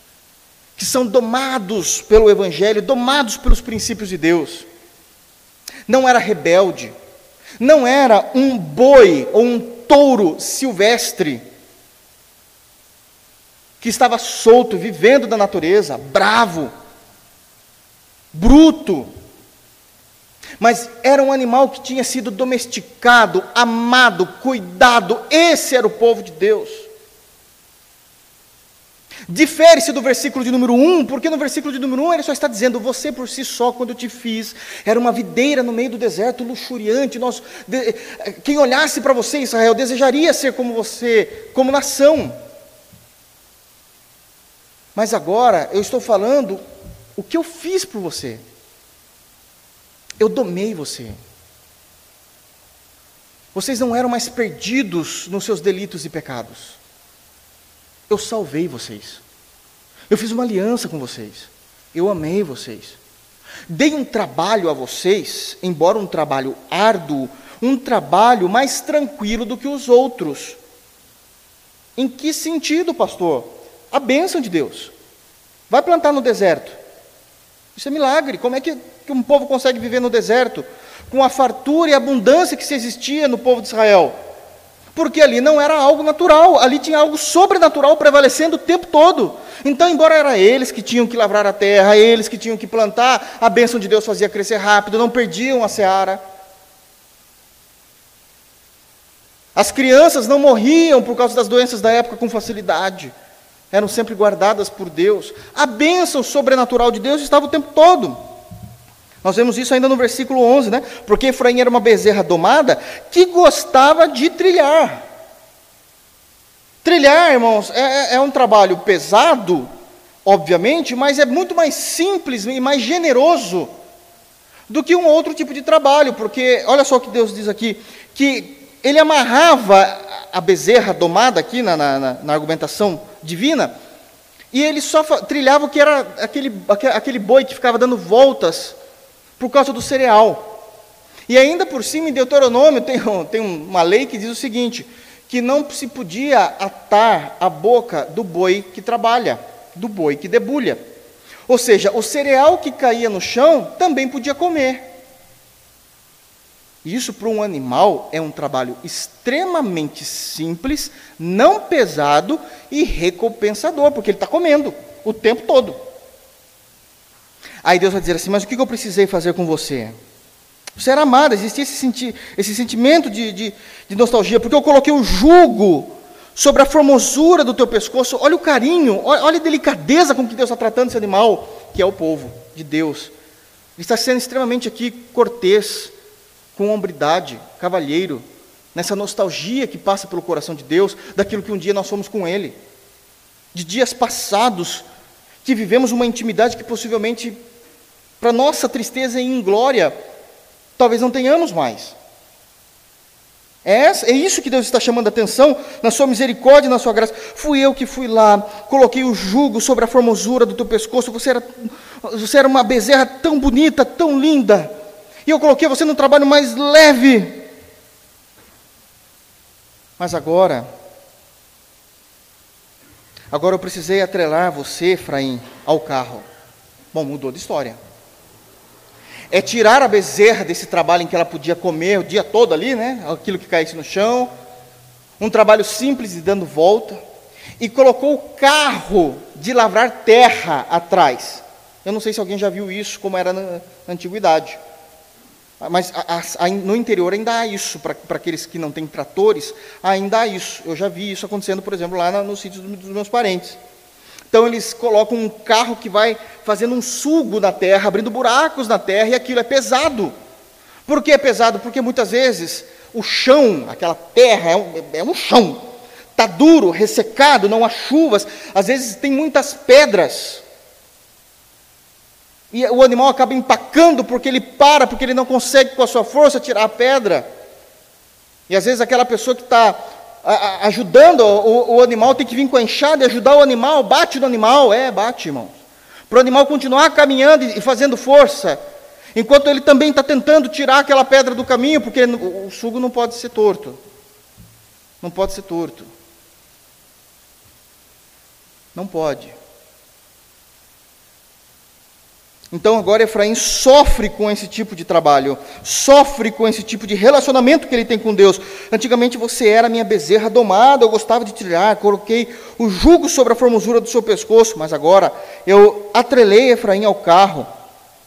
que são domados pelo Evangelho, domados pelos princípios de Deus. Não era rebelde, não era um boi ou um touro silvestre que estava solto, vivendo da natureza, bravo, bruto. Mas era um animal que tinha sido domesticado, amado, cuidado. Esse era o povo de Deus. Difere-se do versículo de número 1, porque no versículo de número 1 ele só está dizendo: Você por si só, quando eu te fiz, era uma videira no meio do deserto, luxuriante. Nós, de, quem olhasse para você, Israel, desejaria ser como você, como nação. Mas agora eu estou falando o que eu fiz por você. Eu domei você. Vocês não eram mais perdidos nos seus delitos e pecados. Eu salvei vocês. Eu fiz uma aliança com vocês. Eu amei vocês. Dei um trabalho a vocês, embora um trabalho árduo, um trabalho mais tranquilo do que os outros. Em que sentido, pastor? A bênção de Deus. Vai plantar no deserto. Isso é milagre. Como é que, que um povo consegue viver no deserto? Com a fartura e abundância que se existia no povo de Israel porque ali não era algo natural, ali tinha algo sobrenatural prevalecendo o tempo todo. Então, embora era eles que tinham que lavrar a terra, eles que tinham que plantar, a bênção de Deus fazia crescer rápido, não perdiam a seara. As crianças não morriam por causa das doenças da época com facilidade, eram sempre guardadas por Deus. A bênção sobrenatural de Deus estava o tempo todo. Nós vemos isso ainda no versículo 11, né? Porque Efraim era uma bezerra domada que gostava de trilhar. Trilhar, irmãos, é, é, é um trabalho pesado, obviamente, mas é muito mais simples e mais generoso do que um outro tipo de trabalho, porque olha só o que Deus diz aqui: que ele amarrava a bezerra domada aqui na, na, na argumentação divina, e ele só trilhava o que era aquele, aquele boi que ficava dando voltas por causa do cereal. E ainda por cima, em Deuteronômio, tem, tem uma lei que diz o seguinte: que não se podia atar a boca do boi que trabalha, do boi que debulha. Ou seja, o cereal que caía no chão também podia comer. Isso para um animal é um trabalho extremamente simples, não pesado e recompensador, porque ele está comendo o tempo todo. Aí Deus vai dizer assim: Mas o que eu precisei fazer com você? Você era amado, existia esse, senti esse sentimento de, de, de nostalgia, porque eu coloquei o jugo sobre a formosura do teu pescoço. Olha o carinho, olha a delicadeza com que Deus está tratando esse animal, que é o povo de Deus. Ele está sendo extremamente aqui cortês, com hombridade, cavalheiro, nessa nostalgia que passa pelo coração de Deus, daquilo que um dia nós fomos com Ele, de dias passados, que vivemos uma intimidade que possivelmente, para nossa tristeza e inglória, talvez não tenhamos mais. É, é isso que Deus está chamando a atenção, na sua misericórdia e na sua graça. Fui eu que fui lá, coloquei o jugo sobre a formosura do teu pescoço, você era, você era uma bezerra tão bonita, tão linda. E eu coloquei você no trabalho mais leve. Mas agora, agora eu precisei atrelar você, Efraim, ao carro. Bom, mudou de história. É tirar a bezerra desse trabalho em que ela podia comer o dia todo ali, né? Aquilo que caísse no chão. Um trabalho simples e dando volta. E colocou o carro de lavrar terra atrás. Eu não sei se alguém já viu isso, como era na, na antiguidade. Mas a, a, no interior ainda há isso, para aqueles que não têm tratores, ainda há isso. Eu já vi isso acontecendo, por exemplo, lá no, no sítio dos, dos meus parentes. Então eles colocam um carro que vai fazendo um sugo na terra, abrindo buracos na terra, e aquilo é pesado. Por que é pesado? Porque muitas vezes o chão, aquela terra, é um, é um chão. Está duro, ressecado, não há chuvas, às vezes tem muitas pedras. E o animal acaba empacando porque ele para, porque ele não consegue com a sua força tirar a pedra. E às vezes aquela pessoa que está ajudando o, o, animal tem que vir com a enxada e ajudar o animal, bate no animal, é, bate, irmãos. Para o animal continuar caminhando e fazendo força, enquanto ele também está tentando tirar aquela pedra do caminho, porque o sugo não pode ser torto. Não pode ser torto. Não pode. Então agora Efraim sofre com esse tipo de trabalho, sofre com esse tipo de relacionamento que ele tem com Deus. Antigamente você era minha bezerra domada, eu gostava de trilhar, coloquei o jugo sobre a formosura do seu pescoço, mas agora eu atrelei Efraim ao carro.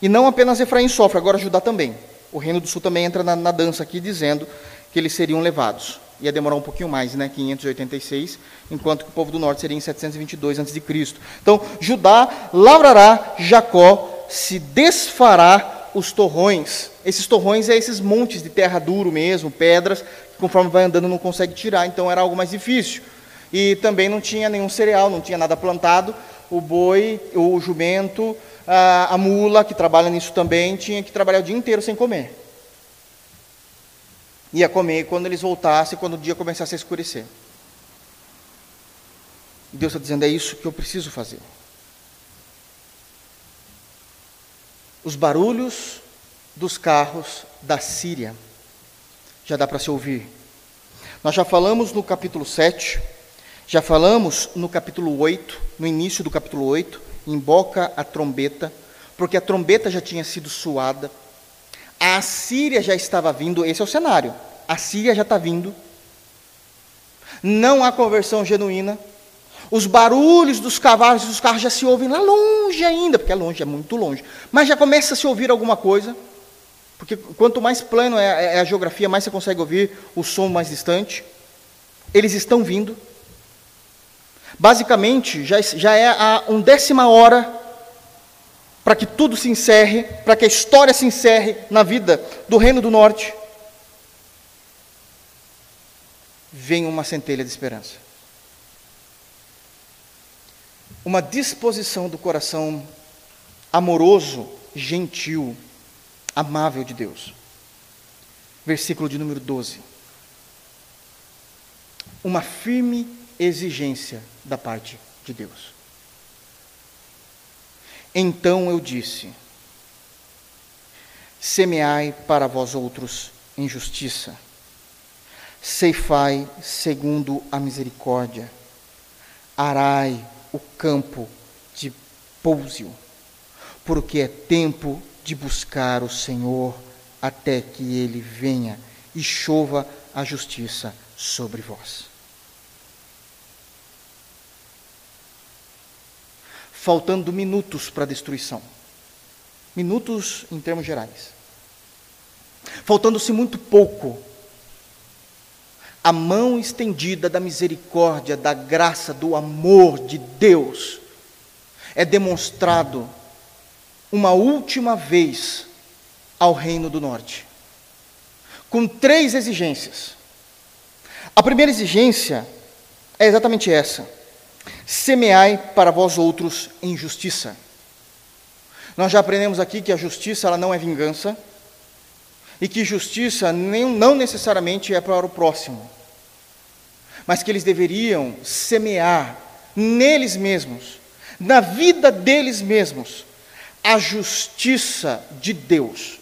E não apenas Efraim sofre, agora Judá também. O reino do sul também entra na, na dança aqui dizendo que eles seriam levados. Ia demorar um pouquinho mais, né? 586, enquanto que o povo do norte seria em 722 a.C. Então, Judá lavrará Jacó se desfará os torrões. Esses torrões é esses montes de terra duro mesmo, pedras, que conforme vai andando não consegue tirar, então era algo mais difícil. E também não tinha nenhum cereal, não tinha nada plantado. O boi, o jumento, a, a mula, que trabalha nisso também, tinha que trabalhar o dia inteiro sem comer. Ia comer quando eles voltassem, quando o dia começasse a escurecer. Deus está dizendo: é isso que eu preciso fazer. Os barulhos dos carros da Síria. Já dá para se ouvir. Nós já falamos no capítulo 7, já falamos no capítulo 8, no início do capítulo 8, emboca a trombeta, porque a trombeta já tinha sido suada, a Síria já estava vindo, esse é o cenário, a Síria já está vindo, não há conversão genuína, os barulhos dos cavalos e dos carros já se ouvem lá longe ainda, porque é longe, é muito longe. Mas já começa a se ouvir alguma coisa, porque quanto mais plano é, é a geografia, mais você consegue ouvir o som mais distante. Eles estão vindo. Basicamente, já, já é a undécima hora para que tudo se encerre, para que a história se encerre na vida do Reino do Norte. Vem uma centelha de esperança uma disposição do coração amoroso, gentil, amável de Deus. Versículo de número 12. Uma firme exigência da parte de Deus. Então eu disse: Semeai para vós outros em justiça, ceifai segundo a misericórdia, arai o campo de Pousio, porque é tempo de buscar o Senhor até que ele venha e chova a justiça sobre vós. Faltando minutos para a destruição. Minutos em termos gerais. Faltando-se muito pouco. A mão estendida da misericórdia, da graça, do amor de Deus é demonstrado uma última vez ao Reino do Norte, com três exigências. A primeira exigência é exatamente essa: semeai para vós outros em justiça. Nós já aprendemos aqui que a justiça ela não é vingança e que justiça não necessariamente é para o próximo, mas que eles deveriam semear neles mesmos, na vida deles mesmos, a justiça de Deus,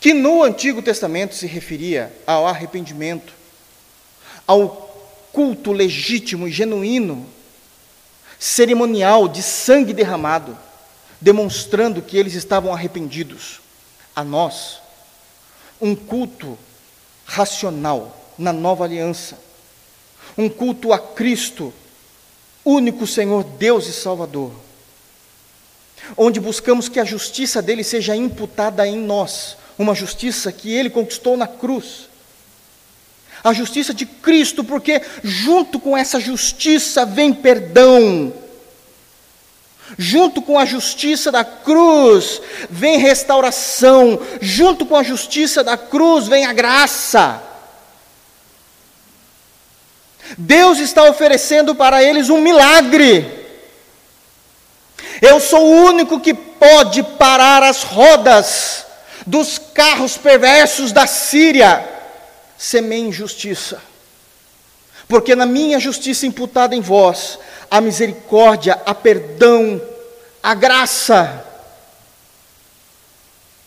que no Antigo Testamento se referia ao arrependimento, ao culto legítimo e genuíno, cerimonial de sangue derramado, demonstrando que eles estavam arrependidos. A nós, um culto racional na nova aliança, um culto a Cristo, único Senhor, Deus e Salvador onde buscamos que a justiça dele seja imputada em nós, uma justiça que ele conquistou na cruz. A justiça de Cristo, porque junto com essa justiça vem perdão. Junto com a justiça da cruz vem restauração, junto com a justiça da cruz vem a graça. Deus está oferecendo para eles um milagre. Eu sou o único que pode parar as rodas dos carros perversos da Síria. Semeiem justiça. Porque na minha justiça imputada em vós, a misericórdia, a perdão, a graça.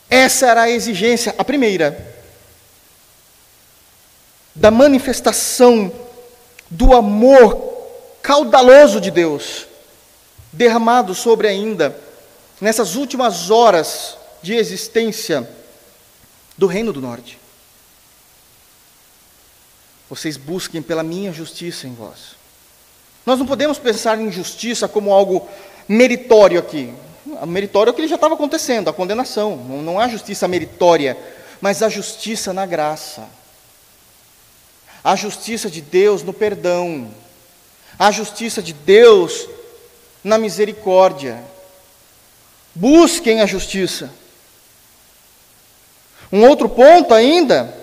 Essa era a exigência, a primeira, da manifestação do amor caudaloso de Deus derramado sobre ainda, nessas últimas horas de existência do Reino do Norte. Vocês busquem pela minha justiça em vós. Nós não podemos pensar em justiça como algo meritório aqui. Meritório é o que já estava acontecendo, a condenação. Não, não há justiça meritória, mas a justiça na graça. A justiça de Deus no perdão. A justiça de Deus na misericórdia. Busquem a justiça. Um outro ponto ainda,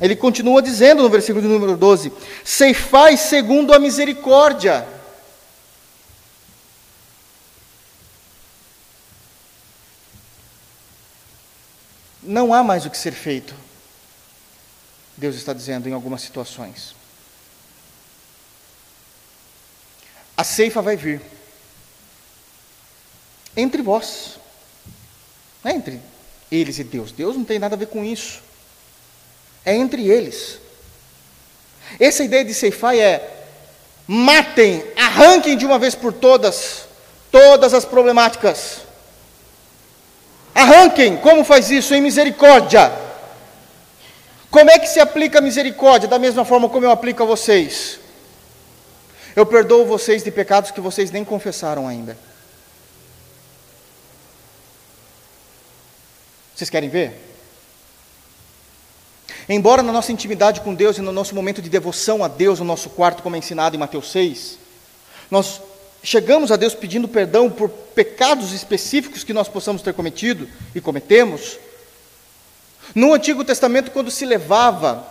ele continua dizendo no versículo de número 12: Ceifai segundo a misericórdia. Não há mais o que ser feito, Deus está dizendo em algumas situações. A ceifa vai vir entre vós. Não é entre eles e Deus. Deus não tem nada a ver com isso. É entre eles. Essa ideia de ceifar é matem, arranquem de uma vez por todas todas as problemáticas. Arranquem, como faz isso? Em misericórdia. Como é que se aplica a misericórdia? Da mesma forma como eu aplico a vocês. Eu perdoo vocês de pecados que vocês nem confessaram ainda. Vocês querem ver? Embora na nossa intimidade com Deus e no nosso momento de devoção a Deus, no nosso quarto, como é ensinado em Mateus 6, nós chegamos a Deus pedindo perdão por pecados específicos que nós possamos ter cometido e cometemos. No Antigo Testamento, quando se levava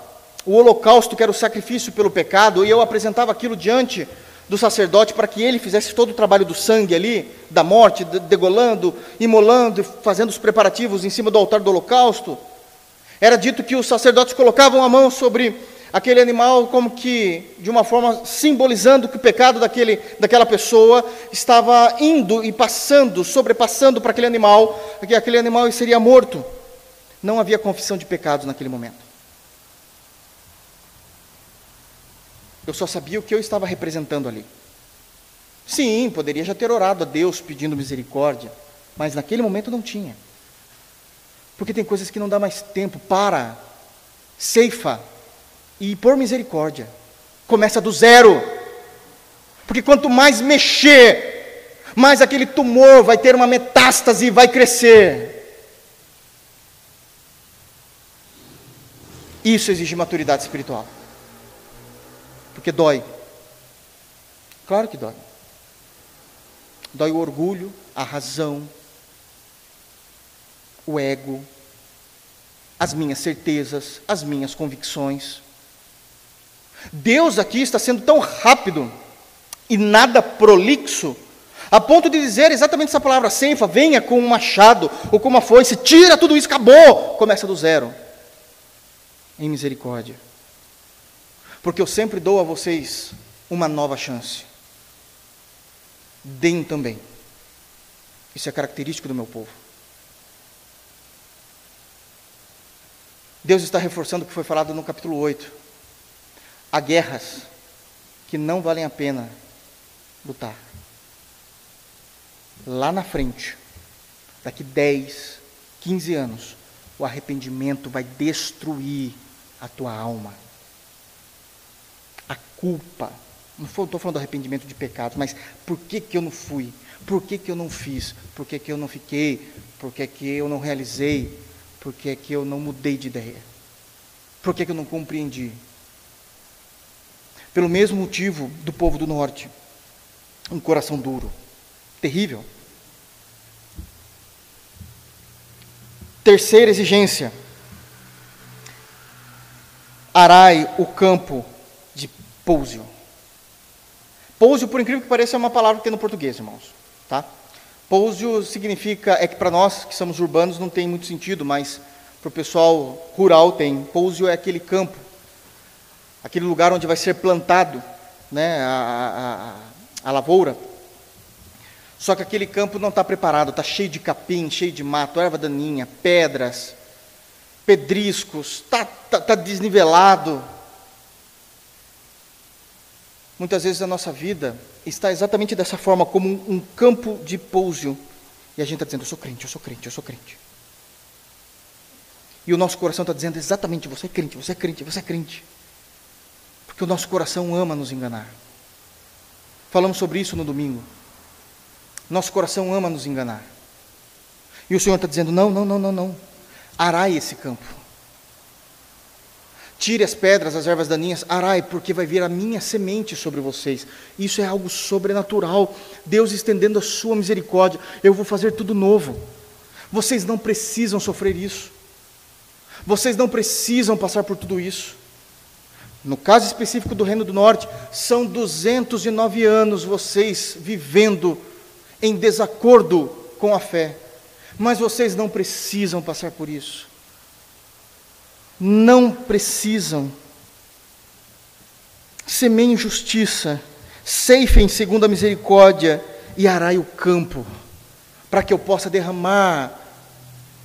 o holocausto, que era o sacrifício pelo pecado, e eu apresentava aquilo diante do sacerdote para que ele fizesse todo o trabalho do sangue ali, da morte, degolando, imolando, fazendo os preparativos em cima do altar do holocausto. Era dito que os sacerdotes colocavam a mão sobre aquele animal como que de uma forma simbolizando que o pecado daquele, daquela pessoa estava indo e passando, sobrepassando para aquele animal, que aquele animal seria morto. Não havia confissão de pecados naquele momento. Eu só sabia o que eu estava representando ali. Sim, poderia já ter orado a Deus pedindo misericórdia, mas naquele momento não tinha. Porque tem coisas que não dá mais tempo. Para, ceifa e por misericórdia. Começa do zero. Porque quanto mais mexer, mais aquele tumor vai ter uma metástase e vai crescer. Isso exige maturidade espiritual. Porque dói. Claro que dói. Dói o orgulho, a razão, o ego, as minhas certezas, as minhas convicções. Deus aqui está sendo tão rápido e nada prolixo, a ponto de dizer exatamente essa palavra, senfa, venha com um machado ou com uma foice, tira tudo isso, acabou, começa do zero, em misericórdia. Porque eu sempre dou a vocês uma nova chance. Deem também. Isso é característico do meu povo. Deus está reforçando o que foi falado no capítulo 8. Há guerras que não valem a pena lutar. Lá na frente, daqui 10, 15 anos, o arrependimento vai destruir a tua alma. A culpa. Não estou falando do arrependimento de pecados, mas por que, que eu não fui? Por que, que eu não fiz? Por que, que eu não fiquei? Por que, que eu não realizei? Por que, que eu não mudei de ideia? Por que, que eu não compreendi? Pelo mesmo motivo do povo do norte. Um coração duro. Terrível. Terceira exigência. Arai o campo de Pousio. Pousio, por incrível que pareça, é uma palavra que tem no português, irmãos. Tá? Pousio significa, é que para nós que somos urbanos não tem muito sentido, mas para o pessoal rural tem. Pousio é aquele campo, aquele lugar onde vai ser plantado né, a, a, a lavoura. Só que aquele campo não está preparado, está cheio de capim, cheio de mato, erva daninha, pedras, pedriscos, está tá, tá desnivelado. Muitas vezes a nossa vida está exatamente dessa forma, como um, campo de pouso. E a gente está dizendo, eu sou crente, eu sou crente, eu sou crente. E o nosso coração está dizendo exatamente, você é crente, você é crente, você é crente. Porque o nosso coração ama nos enganar. Falamos sobre isso no domingo. Nosso coração ama nos enganar. E o Senhor está dizendo: não, não, não, não, não. Arai esse campo. Tire as pedras, as ervas daninhas, arai, porque vai vir a minha semente sobre vocês. Isso é algo sobrenatural. Deus estendendo a sua misericórdia. Eu vou fazer tudo novo. Vocês não precisam sofrer isso. Vocês não precisam passar por tudo isso. No caso específico do Reino do Norte, são 209 anos vocês vivendo em desacordo com a fé. Mas vocês não precisam passar por isso. Não precisam. Semeiem justiça, ceifem segundo a misericórdia e arai o campo, para que eu possa derramar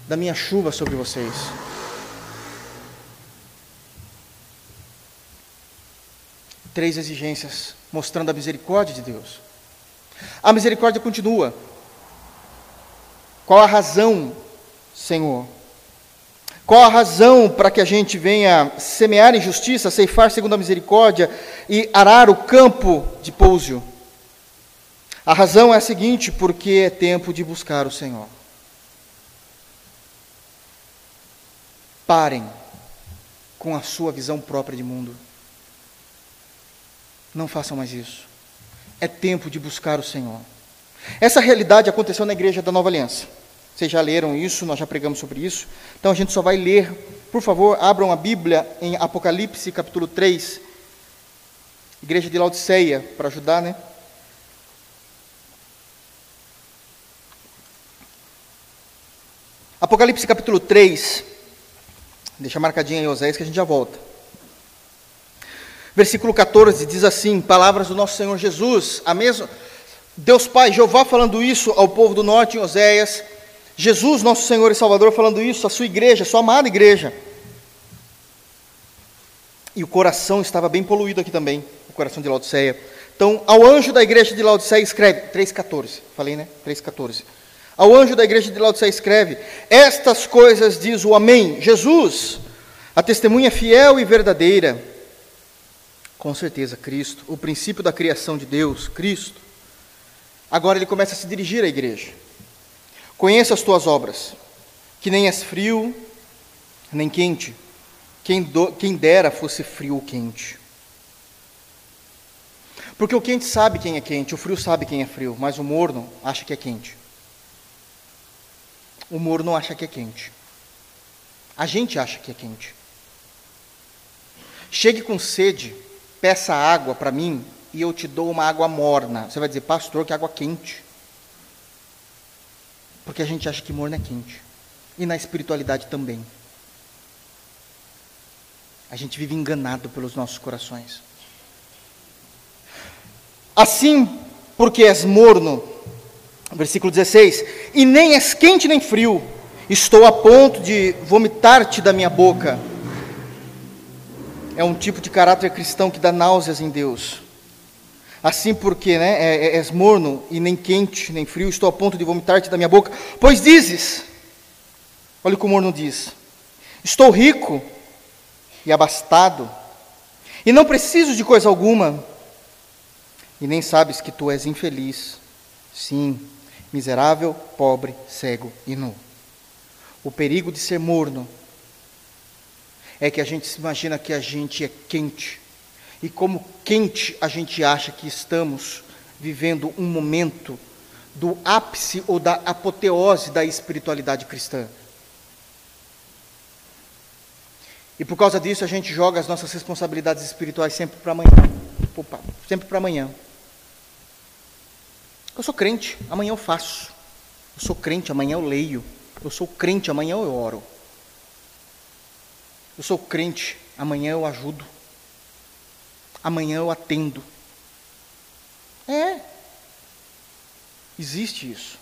da minha chuva sobre vocês. Três exigências mostrando a misericórdia de Deus. A misericórdia continua. Qual a razão, Senhor? Qual a razão para que a gente venha semear em justiça, ceifar segundo a misericórdia e arar o campo de pouso? A razão é a seguinte: porque é tempo de buscar o Senhor. Parem com a sua visão própria de mundo. Não façam mais isso. É tempo de buscar o Senhor. Essa realidade aconteceu na igreja da Nova Aliança. Vocês já leram isso, nós já pregamos sobre isso. Então a gente só vai ler, por favor, abram a Bíblia em Apocalipse capítulo 3. Igreja de Laodiceia, para ajudar, né? Apocalipse capítulo 3. Deixa marcadinho aí, Oséias, que a gente já volta. Versículo 14 diz assim: Palavras do nosso Senhor Jesus, a mesma. Deus Pai, Jeová falando isso ao povo do norte em Oséias, Jesus, nosso Senhor e Salvador, falando isso à sua igreja, à sua amada igreja. E o coração estava bem poluído aqui também, o coração de Laodiceia. Então, ao anjo da igreja de Laodiceia escreve 3,14. Falei, né? 3,14. Ao anjo da igreja de Laodiceia escreve: Estas coisas diz o Amém, Jesus, a testemunha fiel e verdadeira. Com certeza, Cristo, o princípio da criação de Deus, Cristo. Agora ele começa a se dirigir à igreja. Conheça as tuas obras, que nem és frio, nem quente. Quem, do, quem dera fosse frio ou quente. Porque o quente sabe quem é quente, o frio sabe quem é frio, mas o morno acha que é quente. O morno acha que é quente. A gente acha que é quente. Chegue com sede, peça água para mim e eu te dou uma água morna. Você vai dizer, pastor, que água quente. Porque a gente acha que morno é quente. E na espiritualidade também. A gente vive enganado pelos nossos corações. Assim, porque és morno, versículo 16, e nem és quente nem frio, estou a ponto de vomitar-te da minha boca. É um tipo de caráter cristão que dá náuseas em Deus. Assim porque né, é, é, és morno e nem quente nem frio, estou a ponto de vomitar-te da minha boca. Pois dizes, olha o que o morno diz: Estou rico e abastado, e não preciso de coisa alguma, e nem sabes que tu és infeliz, sim, miserável, pobre, cego e nu. O perigo de ser morno é que a gente se imagina que a gente é quente e como quente a gente acha que estamos vivendo um momento do ápice ou da apoteose da espiritualidade cristã. E por causa disso a gente joga as nossas responsabilidades espirituais sempre para amanhã. Opa, sempre para amanhã. Eu sou crente, amanhã eu faço. Eu sou crente, amanhã eu leio. Eu sou crente, amanhã eu oro. Eu sou crente, amanhã eu ajudo amanhã eu atendo. É. Existe isso.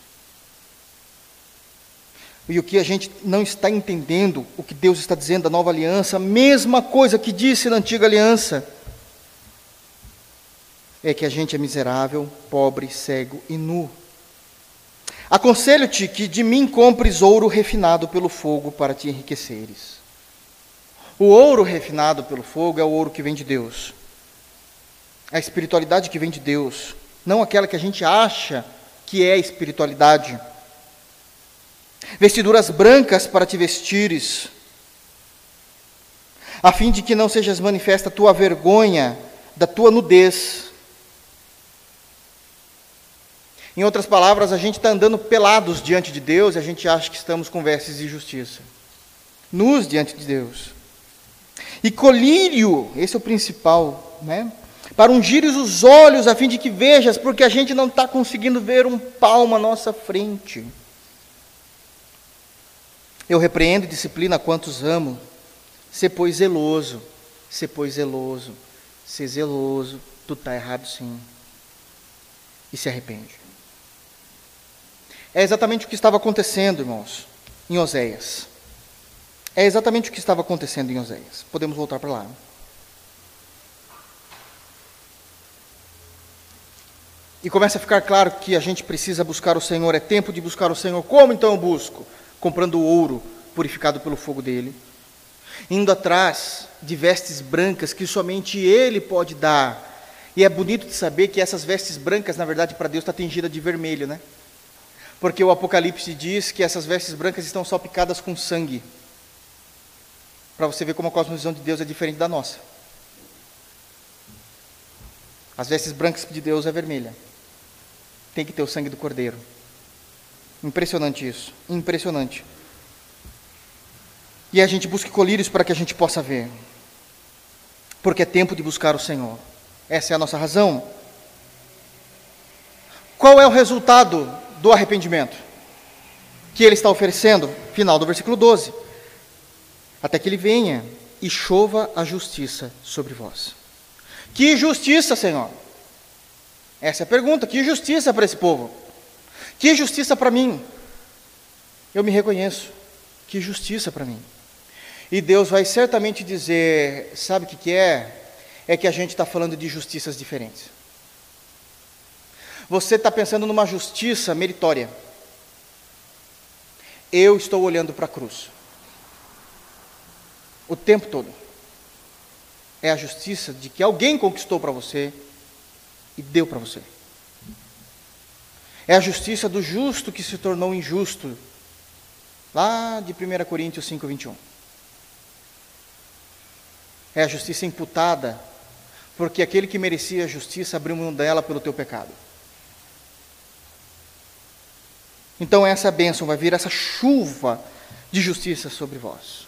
E o que a gente não está entendendo, o que Deus está dizendo da nova aliança, a mesma coisa que disse na antiga aliança, é que a gente é miserável, pobre, cego e nu. Aconselho-te que de mim compres ouro refinado pelo fogo para te enriqueceres. O ouro refinado pelo fogo é o ouro que vem de Deus a espiritualidade que vem de Deus, não aquela que a gente acha que é espiritualidade. Vestiduras brancas para te vestires, a fim de que não sejas manifesta a tua vergonha da tua nudez. Em outras palavras, a gente está andando pelados diante de Deus e a gente acha que estamos com vestes de justiça. Nus diante de Deus. E colírio, esse é o principal, né? Para ungires os olhos a fim de que vejas, porque a gente não está conseguindo ver um palmo à nossa frente. Eu repreendo e disciplina quantos amo. Se pois zeloso, se pois zeloso, se zeloso, tu está errado sim. E se arrepende. É exatamente o que estava acontecendo, irmãos, em Oséias. É exatamente o que estava acontecendo em Oséias. Podemos voltar para lá. E começa a ficar claro que a gente precisa buscar o Senhor, é tempo de buscar o Senhor. Como então eu busco? Comprando ouro purificado pelo fogo dele, indo atrás de vestes brancas que somente Ele pode dar. E é bonito de saber que essas vestes brancas, na verdade, para Deus está tingida de vermelho, né? Porque o Apocalipse diz que essas vestes brancas estão salpicadas com sangue. Para você ver como a cosmovisão de Deus é diferente da nossa. As vestes brancas de Deus é vermelha tem que ter o sangue do cordeiro. Impressionante isso, impressionante. E a gente busca colírios para que a gente possa ver. Porque é tempo de buscar o Senhor. Essa é a nossa razão. Qual é o resultado do arrependimento? Que ele está oferecendo, final do versículo 12. Até que ele venha e chova a justiça sobre vós. Que justiça, Senhor? Essa é a pergunta: que justiça para esse povo? Que justiça para mim? Eu me reconheço. Que justiça para mim? E Deus vai certamente dizer: sabe o que, que é? É que a gente está falando de justiças diferentes. Você está pensando numa justiça meritória. Eu estou olhando para a cruz. O tempo todo. É a justiça de que alguém conquistou para você e deu para você. É a justiça do justo que se tornou injusto. Lá de 1 Coríntios 5, 21. É a justiça imputada, porque aquele que merecia a justiça abriu mão dela pelo teu pecado. Então essa bênção vai vir, essa chuva de justiça sobre vós.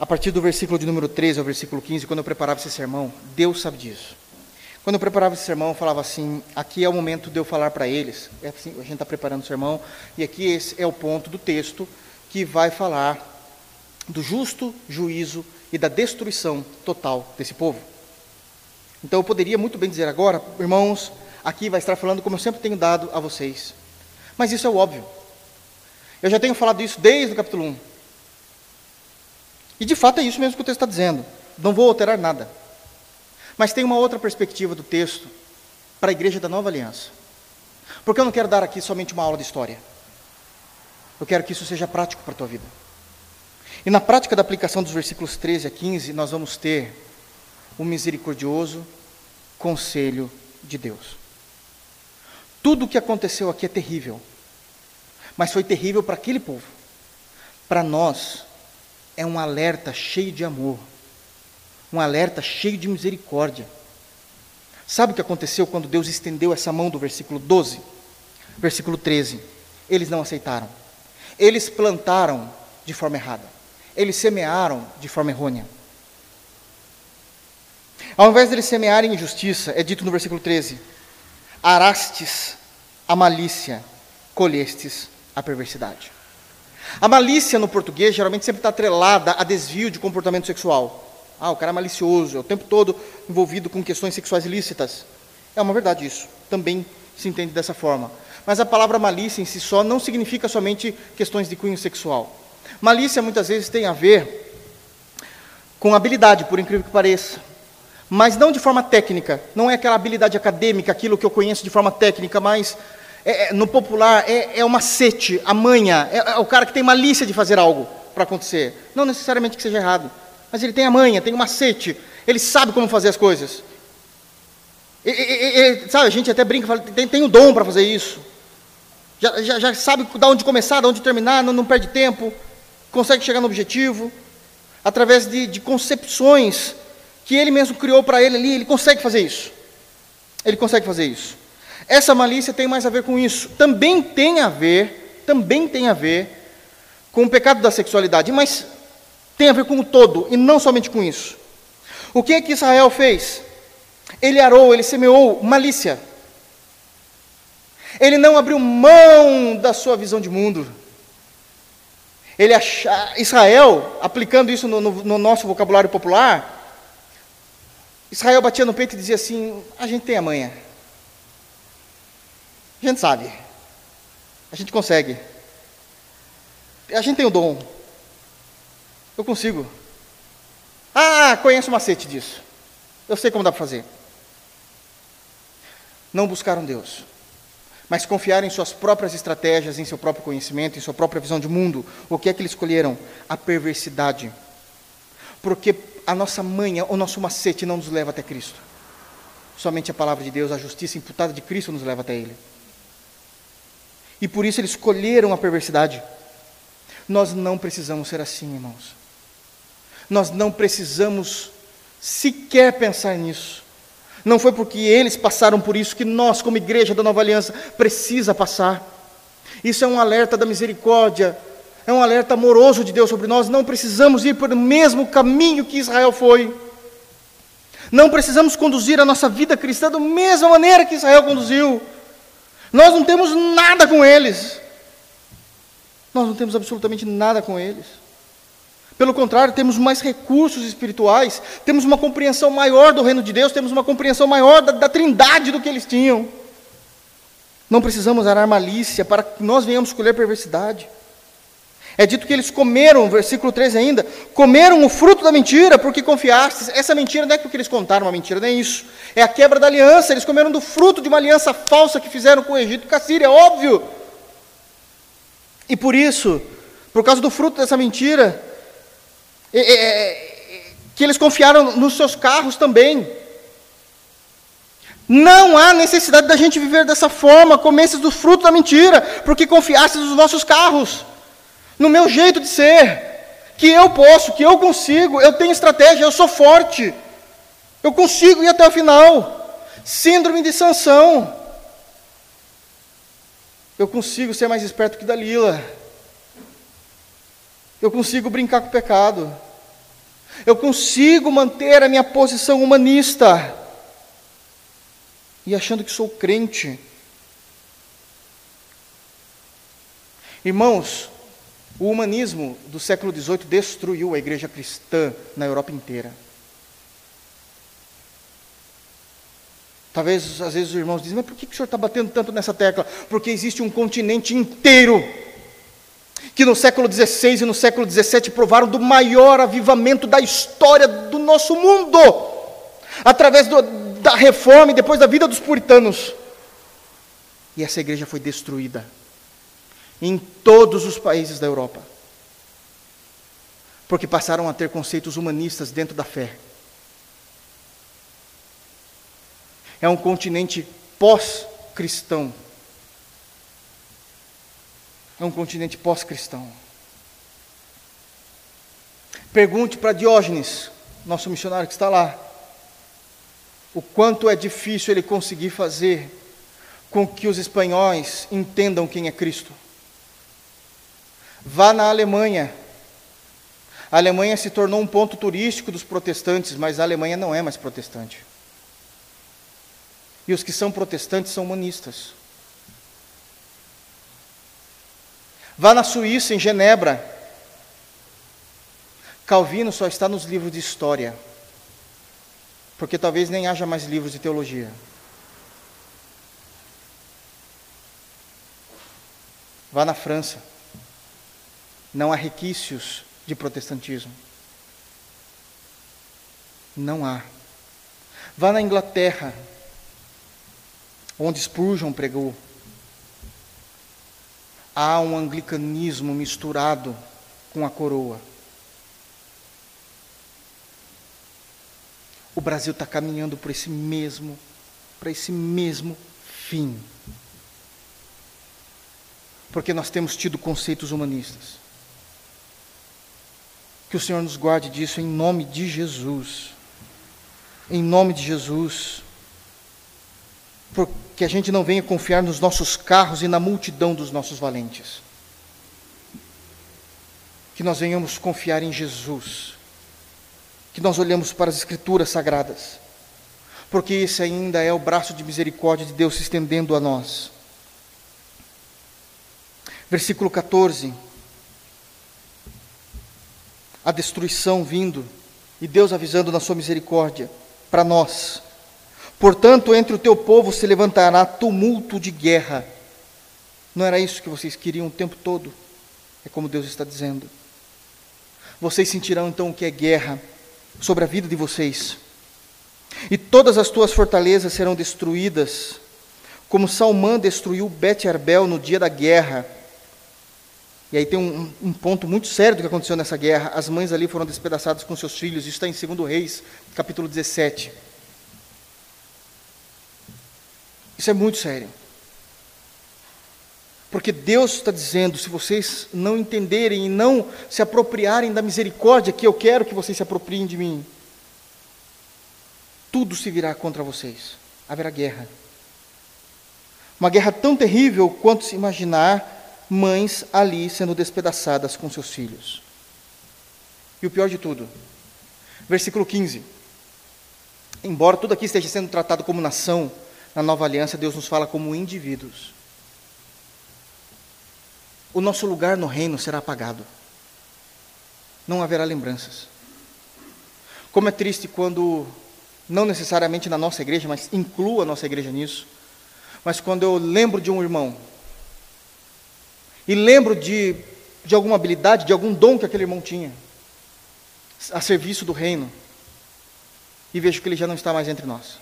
A partir do versículo de número 13 ao versículo 15, quando eu preparava esse sermão, Deus sabe disso. Quando eu preparava esse sermão, eu falava assim: aqui é o momento de eu falar para eles. É assim, a gente está preparando o sermão, e aqui esse é o ponto do texto que vai falar do justo juízo e da destruição total desse povo. Então eu poderia muito bem dizer agora, irmãos, aqui vai estar falando como eu sempre tenho dado a vocês. Mas isso é óbvio. Eu já tenho falado isso desde o capítulo 1. E de fato é isso mesmo que o texto está dizendo. Não vou alterar nada. Mas tem uma outra perspectiva do texto para a igreja da nova aliança. Porque eu não quero dar aqui somente uma aula de história. Eu quero que isso seja prático para a tua vida. E na prática da aplicação dos versículos 13 a 15, nós vamos ter o misericordioso conselho de Deus. Tudo o que aconteceu aqui é terrível, mas foi terrível para aquele povo. Para nós, é um alerta cheio de amor, um alerta cheio de misericórdia. Sabe o que aconteceu quando Deus estendeu essa mão do versículo 12? Versículo 13. Eles não aceitaram. Eles plantaram de forma errada. Eles semearam de forma errônea. Ao invés de eles semearem injustiça, é dito no versículo 13: arastes a malícia, colhestes a perversidade. A malícia no português geralmente sempre está atrelada a desvio de comportamento sexual. Ah, o cara é malicioso, é o tempo todo envolvido com questões sexuais ilícitas. É uma verdade isso, também se entende dessa forma. Mas a palavra malícia em si só não significa somente questões de cunho sexual. Malícia muitas vezes tem a ver com habilidade, por incrível que pareça mas não de forma técnica, não é aquela habilidade acadêmica, aquilo que eu conheço de forma técnica, mas é, é, no popular é, é o macete, a manha, é, é, o cara que tem malícia de fazer algo para acontecer. Não necessariamente que seja errado, mas ele tem a manha, tem o macete, ele sabe como fazer as coisas. E, e, e, sabe, a gente até brinca, fala, tem, tem o dom para fazer isso. Já, já, já, sabe de onde começar, de onde terminar, não, não perde tempo, consegue chegar no objetivo, através de, de concepções que ele mesmo criou para ele ali, ele consegue fazer isso. Ele consegue fazer isso. Essa malícia tem mais a ver com isso. Também tem a ver, também tem a ver com o pecado da sexualidade, mas tem a ver com o todo e não somente com isso. O que é que Israel fez? Ele arou, ele semeou malícia. Ele não abriu mão da sua visão de mundo. Ele Israel, aplicando isso no, no, no nosso vocabulário popular, Israel batia no peito e dizia assim: a gente tem a. A gente sabe. A gente consegue. A gente tem o dom. Eu consigo. Ah, conheço o macete disso. Eu sei como dá para fazer. Não buscaram Deus, mas confiaram em suas próprias estratégias, em seu próprio conhecimento, em sua própria visão de mundo. O que é que eles escolheram? A perversidade. Porque a nossa manha, o nosso macete não nos leva até Cristo. Somente a palavra de Deus, a justiça imputada de Cristo nos leva até Ele. E por isso eles escolheram a perversidade. Nós não precisamos ser assim, irmãos. Nós não precisamos sequer pensar nisso. Não foi porque eles passaram por isso que nós, como igreja da Nova Aliança, precisa passar. Isso é um alerta da misericórdia é um alerta amoroso de Deus sobre nós. Não precisamos ir pelo mesmo caminho que Israel foi. Não precisamos conduzir a nossa vida cristã da mesma maneira que Israel conduziu. Nós não temos nada com eles. Nós não temos absolutamente nada com eles. Pelo contrário, temos mais recursos espirituais, temos uma compreensão maior do reino de Deus, temos uma compreensão maior da, da trindade do que eles tinham. Não precisamos arar malícia para que nós venhamos escolher perversidade. É dito que eles comeram, versículo 13 ainda, comeram o fruto da mentira porque confiastes. Essa mentira não é porque eles contaram uma mentira, não é isso. É a quebra da aliança. Eles comeram do fruto de uma aliança falsa que fizeram com o Egito e com a Síria, é óbvio. E por isso, por causa do fruto dessa mentira, é, é, que eles confiaram nos seus carros também. Não há necessidade da gente viver dessa forma, comesses do fruto da mentira, porque confiasse nos nossos carros, no meu jeito de ser, que eu posso, que eu consigo, eu tenho estratégia, eu sou forte, eu consigo ir até o final. Síndrome de sanção. Eu consigo ser mais esperto que Dalila. Eu consigo brincar com o pecado. Eu consigo manter a minha posição humanista e achando que sou crente. Irmãos, o humanismo do século XVIII destruiu a igreja cristã na Europa inteira. Talvez, às vezes, os irmãos dizem, mas por que o senhor está batendo tanto nessa tecla? Porque existe um continente inteiro que no século XVI e no século XVII provaram do maior avivamento da história do nosso mundo, através do, da reforma e depois da vida dos puritanos. E essa igreja foi destruída em todos os países da Europa, porque passaram a ter conceitos humanistas dentro da fé. É um continente pós-cristão. É um continente pós-cristão. Pergunte para Diógenes, nosso missionário que está lá, o quanto é difícil ele conseguir fazer com que os espanhóis entendam quem é Cristo. Vá na Alemanha. A Alemanha se tornou um ponto turístico dos protestantes, mas a Alemanha não é mais protestante. E os que são protestantes são humanistas. Vá na Suíça, em Genebra. Calvino só está nos livros de história porque talvez nem haja mais livros de teologia. Vá na França. Não há requisitos de protestantismo. Não há. Vá na Inglaterra, onde Spurgeon pregou. Há um anglicanismo misturado com a coroa. o Brasil está caminhando por esse mesmo, para esse mesmo fim. Porque nós temos tido conceitos humanistas. Que o Senhor nos guarde disso em nome de Jesus. Em nome de Jesus. Porque a gente não venha confiar nos nossos carros e na multidão dos nossos valentes. Que nós venhamos confiar em Jesus que nós olhamos para as Escrituras sagradas, porque esse ainda é o braço de misericórdia de Deus se estendendo a nós. Versículo 14. A destruição vindo e Deus avisando na sua misericórdia para nós. Portanto, entre o teu povo se levantará tumulto de guerra. Não era isso que vocês queriam o tempo todo? É como Deus está dizendo. Vocês sentirão então o que é guerra sobre a vida de vocês. E todas as tuas fortalezas serão destruídas, como Salmã destruiu Bet Arbel no dia da guerra. E aí tem um, um, ponto muito sério do que aconteceu nessa guerra. As mães ali foram despedaçadas com seus filhos. Isso está em 2 Reis, capítulo 17. Isso é muito sério. Porque Deus está dizendo: se vocês não entenderem e não se apropriarem da misericórdia que eu quero que vocês se apropriem de mim, tudo se virá contra vocês. Haverá guerra. Uma guerra tão terrível quanto se imaginar mães ali sendo despedaçadas com seus filhos. E o pior de tudo, versículo 15. Embora tudo aqui esteja sendo tratado como nação, na nova aliança, Deus nos fala como indivíduos o nosso lugar no reino será apagado. Não haverá lembranças. Como é triste quando, não necessariamente na nossa igreja, mas inclua a nossa igreja nisso, mas quando eu lembro de um irmão, e lembro de, de alguma habilidade, de algum dom que aquele irmão tinha, a serviço do reino, e vejo que ele já não está mais entre nós.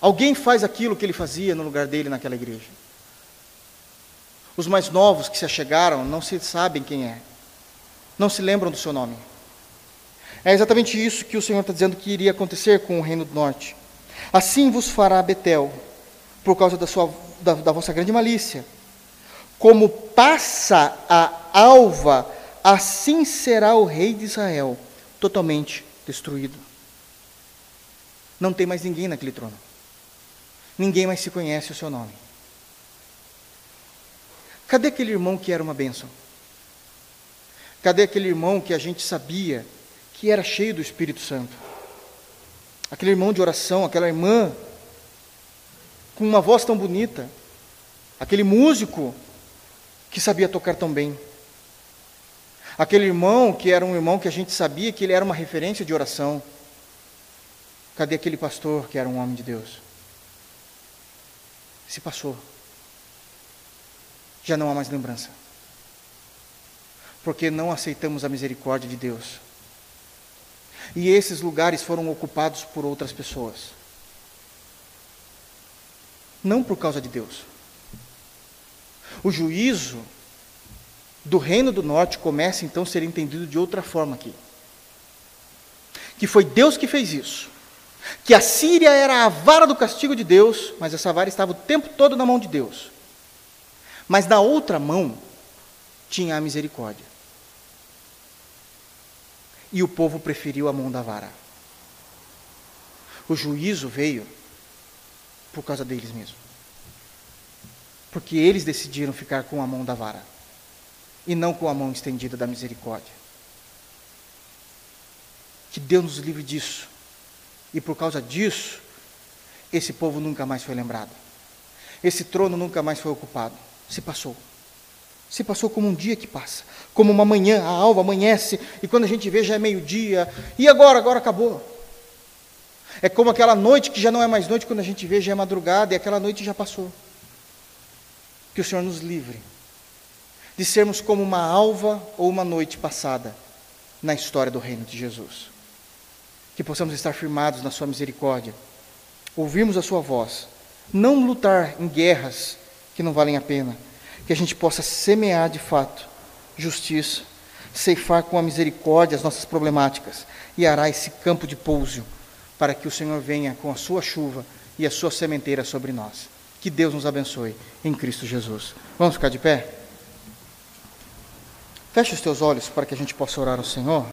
Alguém faz aquilo que ele fazia no lugar dele naquela igreja. Os mais novos que se achegaram não se sabem quem é, não se lembram do seu nome. É exatamente isso que o Senhor está dizendo que iria acontecer com o reino do norte. Assim vos fará Betel, por causa da, sua, da, da vossa grande malícia. Como passa a alva, assim será o rei de Israel, totalmente destruído. Não tem mais ninguém naquele trono. Ninguém mais se conhece o seu nome. Cadê aquele irmão que era uma bênção? Cadê aquele irmão que a gente sabia que era cheio do Espírito Santo? Aquele irmão de oração, aquela irmã com uma voz tão bonita, aquele músico que sabia tocar tão bem. Aquele irmão que era um irmão que a gente sabia que ele era uma referência de oração. Cadê aquele pastor que era um homem de Deus? Se passou. Já não há mais lembrança. Porque não aceitamos a misericórdia de Deus. E esses lugares foram ocupados por outras pessoas. Não por causa de Deus. O juízo do reino do norte começa então a ser entendido de outra forma aqui. Que foi Deus que fez isso. Que a Síria era a vara do castigo de Deus, mas essa vara estava o tempo todo na mão de Deus. Mas na outra mão tinha a misericórdia. E o povo preferiu a mão da vara. O juízo veio por causa deles mesmos. Porque eles decidiram ficar com a mão da vara e não com a mão estendida da misericórdia. Que Deus nos livre disso. E por causa disso, esse povo nunca mais foi lembrado. Esse trono nunca mais foi ocupado. Se passou. Se passou como um dia que passa, como uma manhã, a alva amanhece, e quando a gente vê já é meio-dia, e agora? Agora acabou. É como aquela noite que já não é mais noite, quando a gente vê já é madrugada, e aquela noite já passou. Que o Senhor nos livre de sermos como uma alva ou uma noite passada na história do reino de Jesus. Que possamos estar firmados na Sua misericórdia, ouvirmos a Sua voz, não lutar em guerras que não valem a pena, que a gente possa semear de fato justiça, ceifar com a misericórdia as nossas problemáticas e arar esse campo de pouso para que o Senhor venha com a sua chuva e a sua sementeira sobre nós. Que Deus nos abençoe em Cristo Jesus. Vamos ficar de pé? Feche os teus olhos para que a gente possa orar ao Senhor.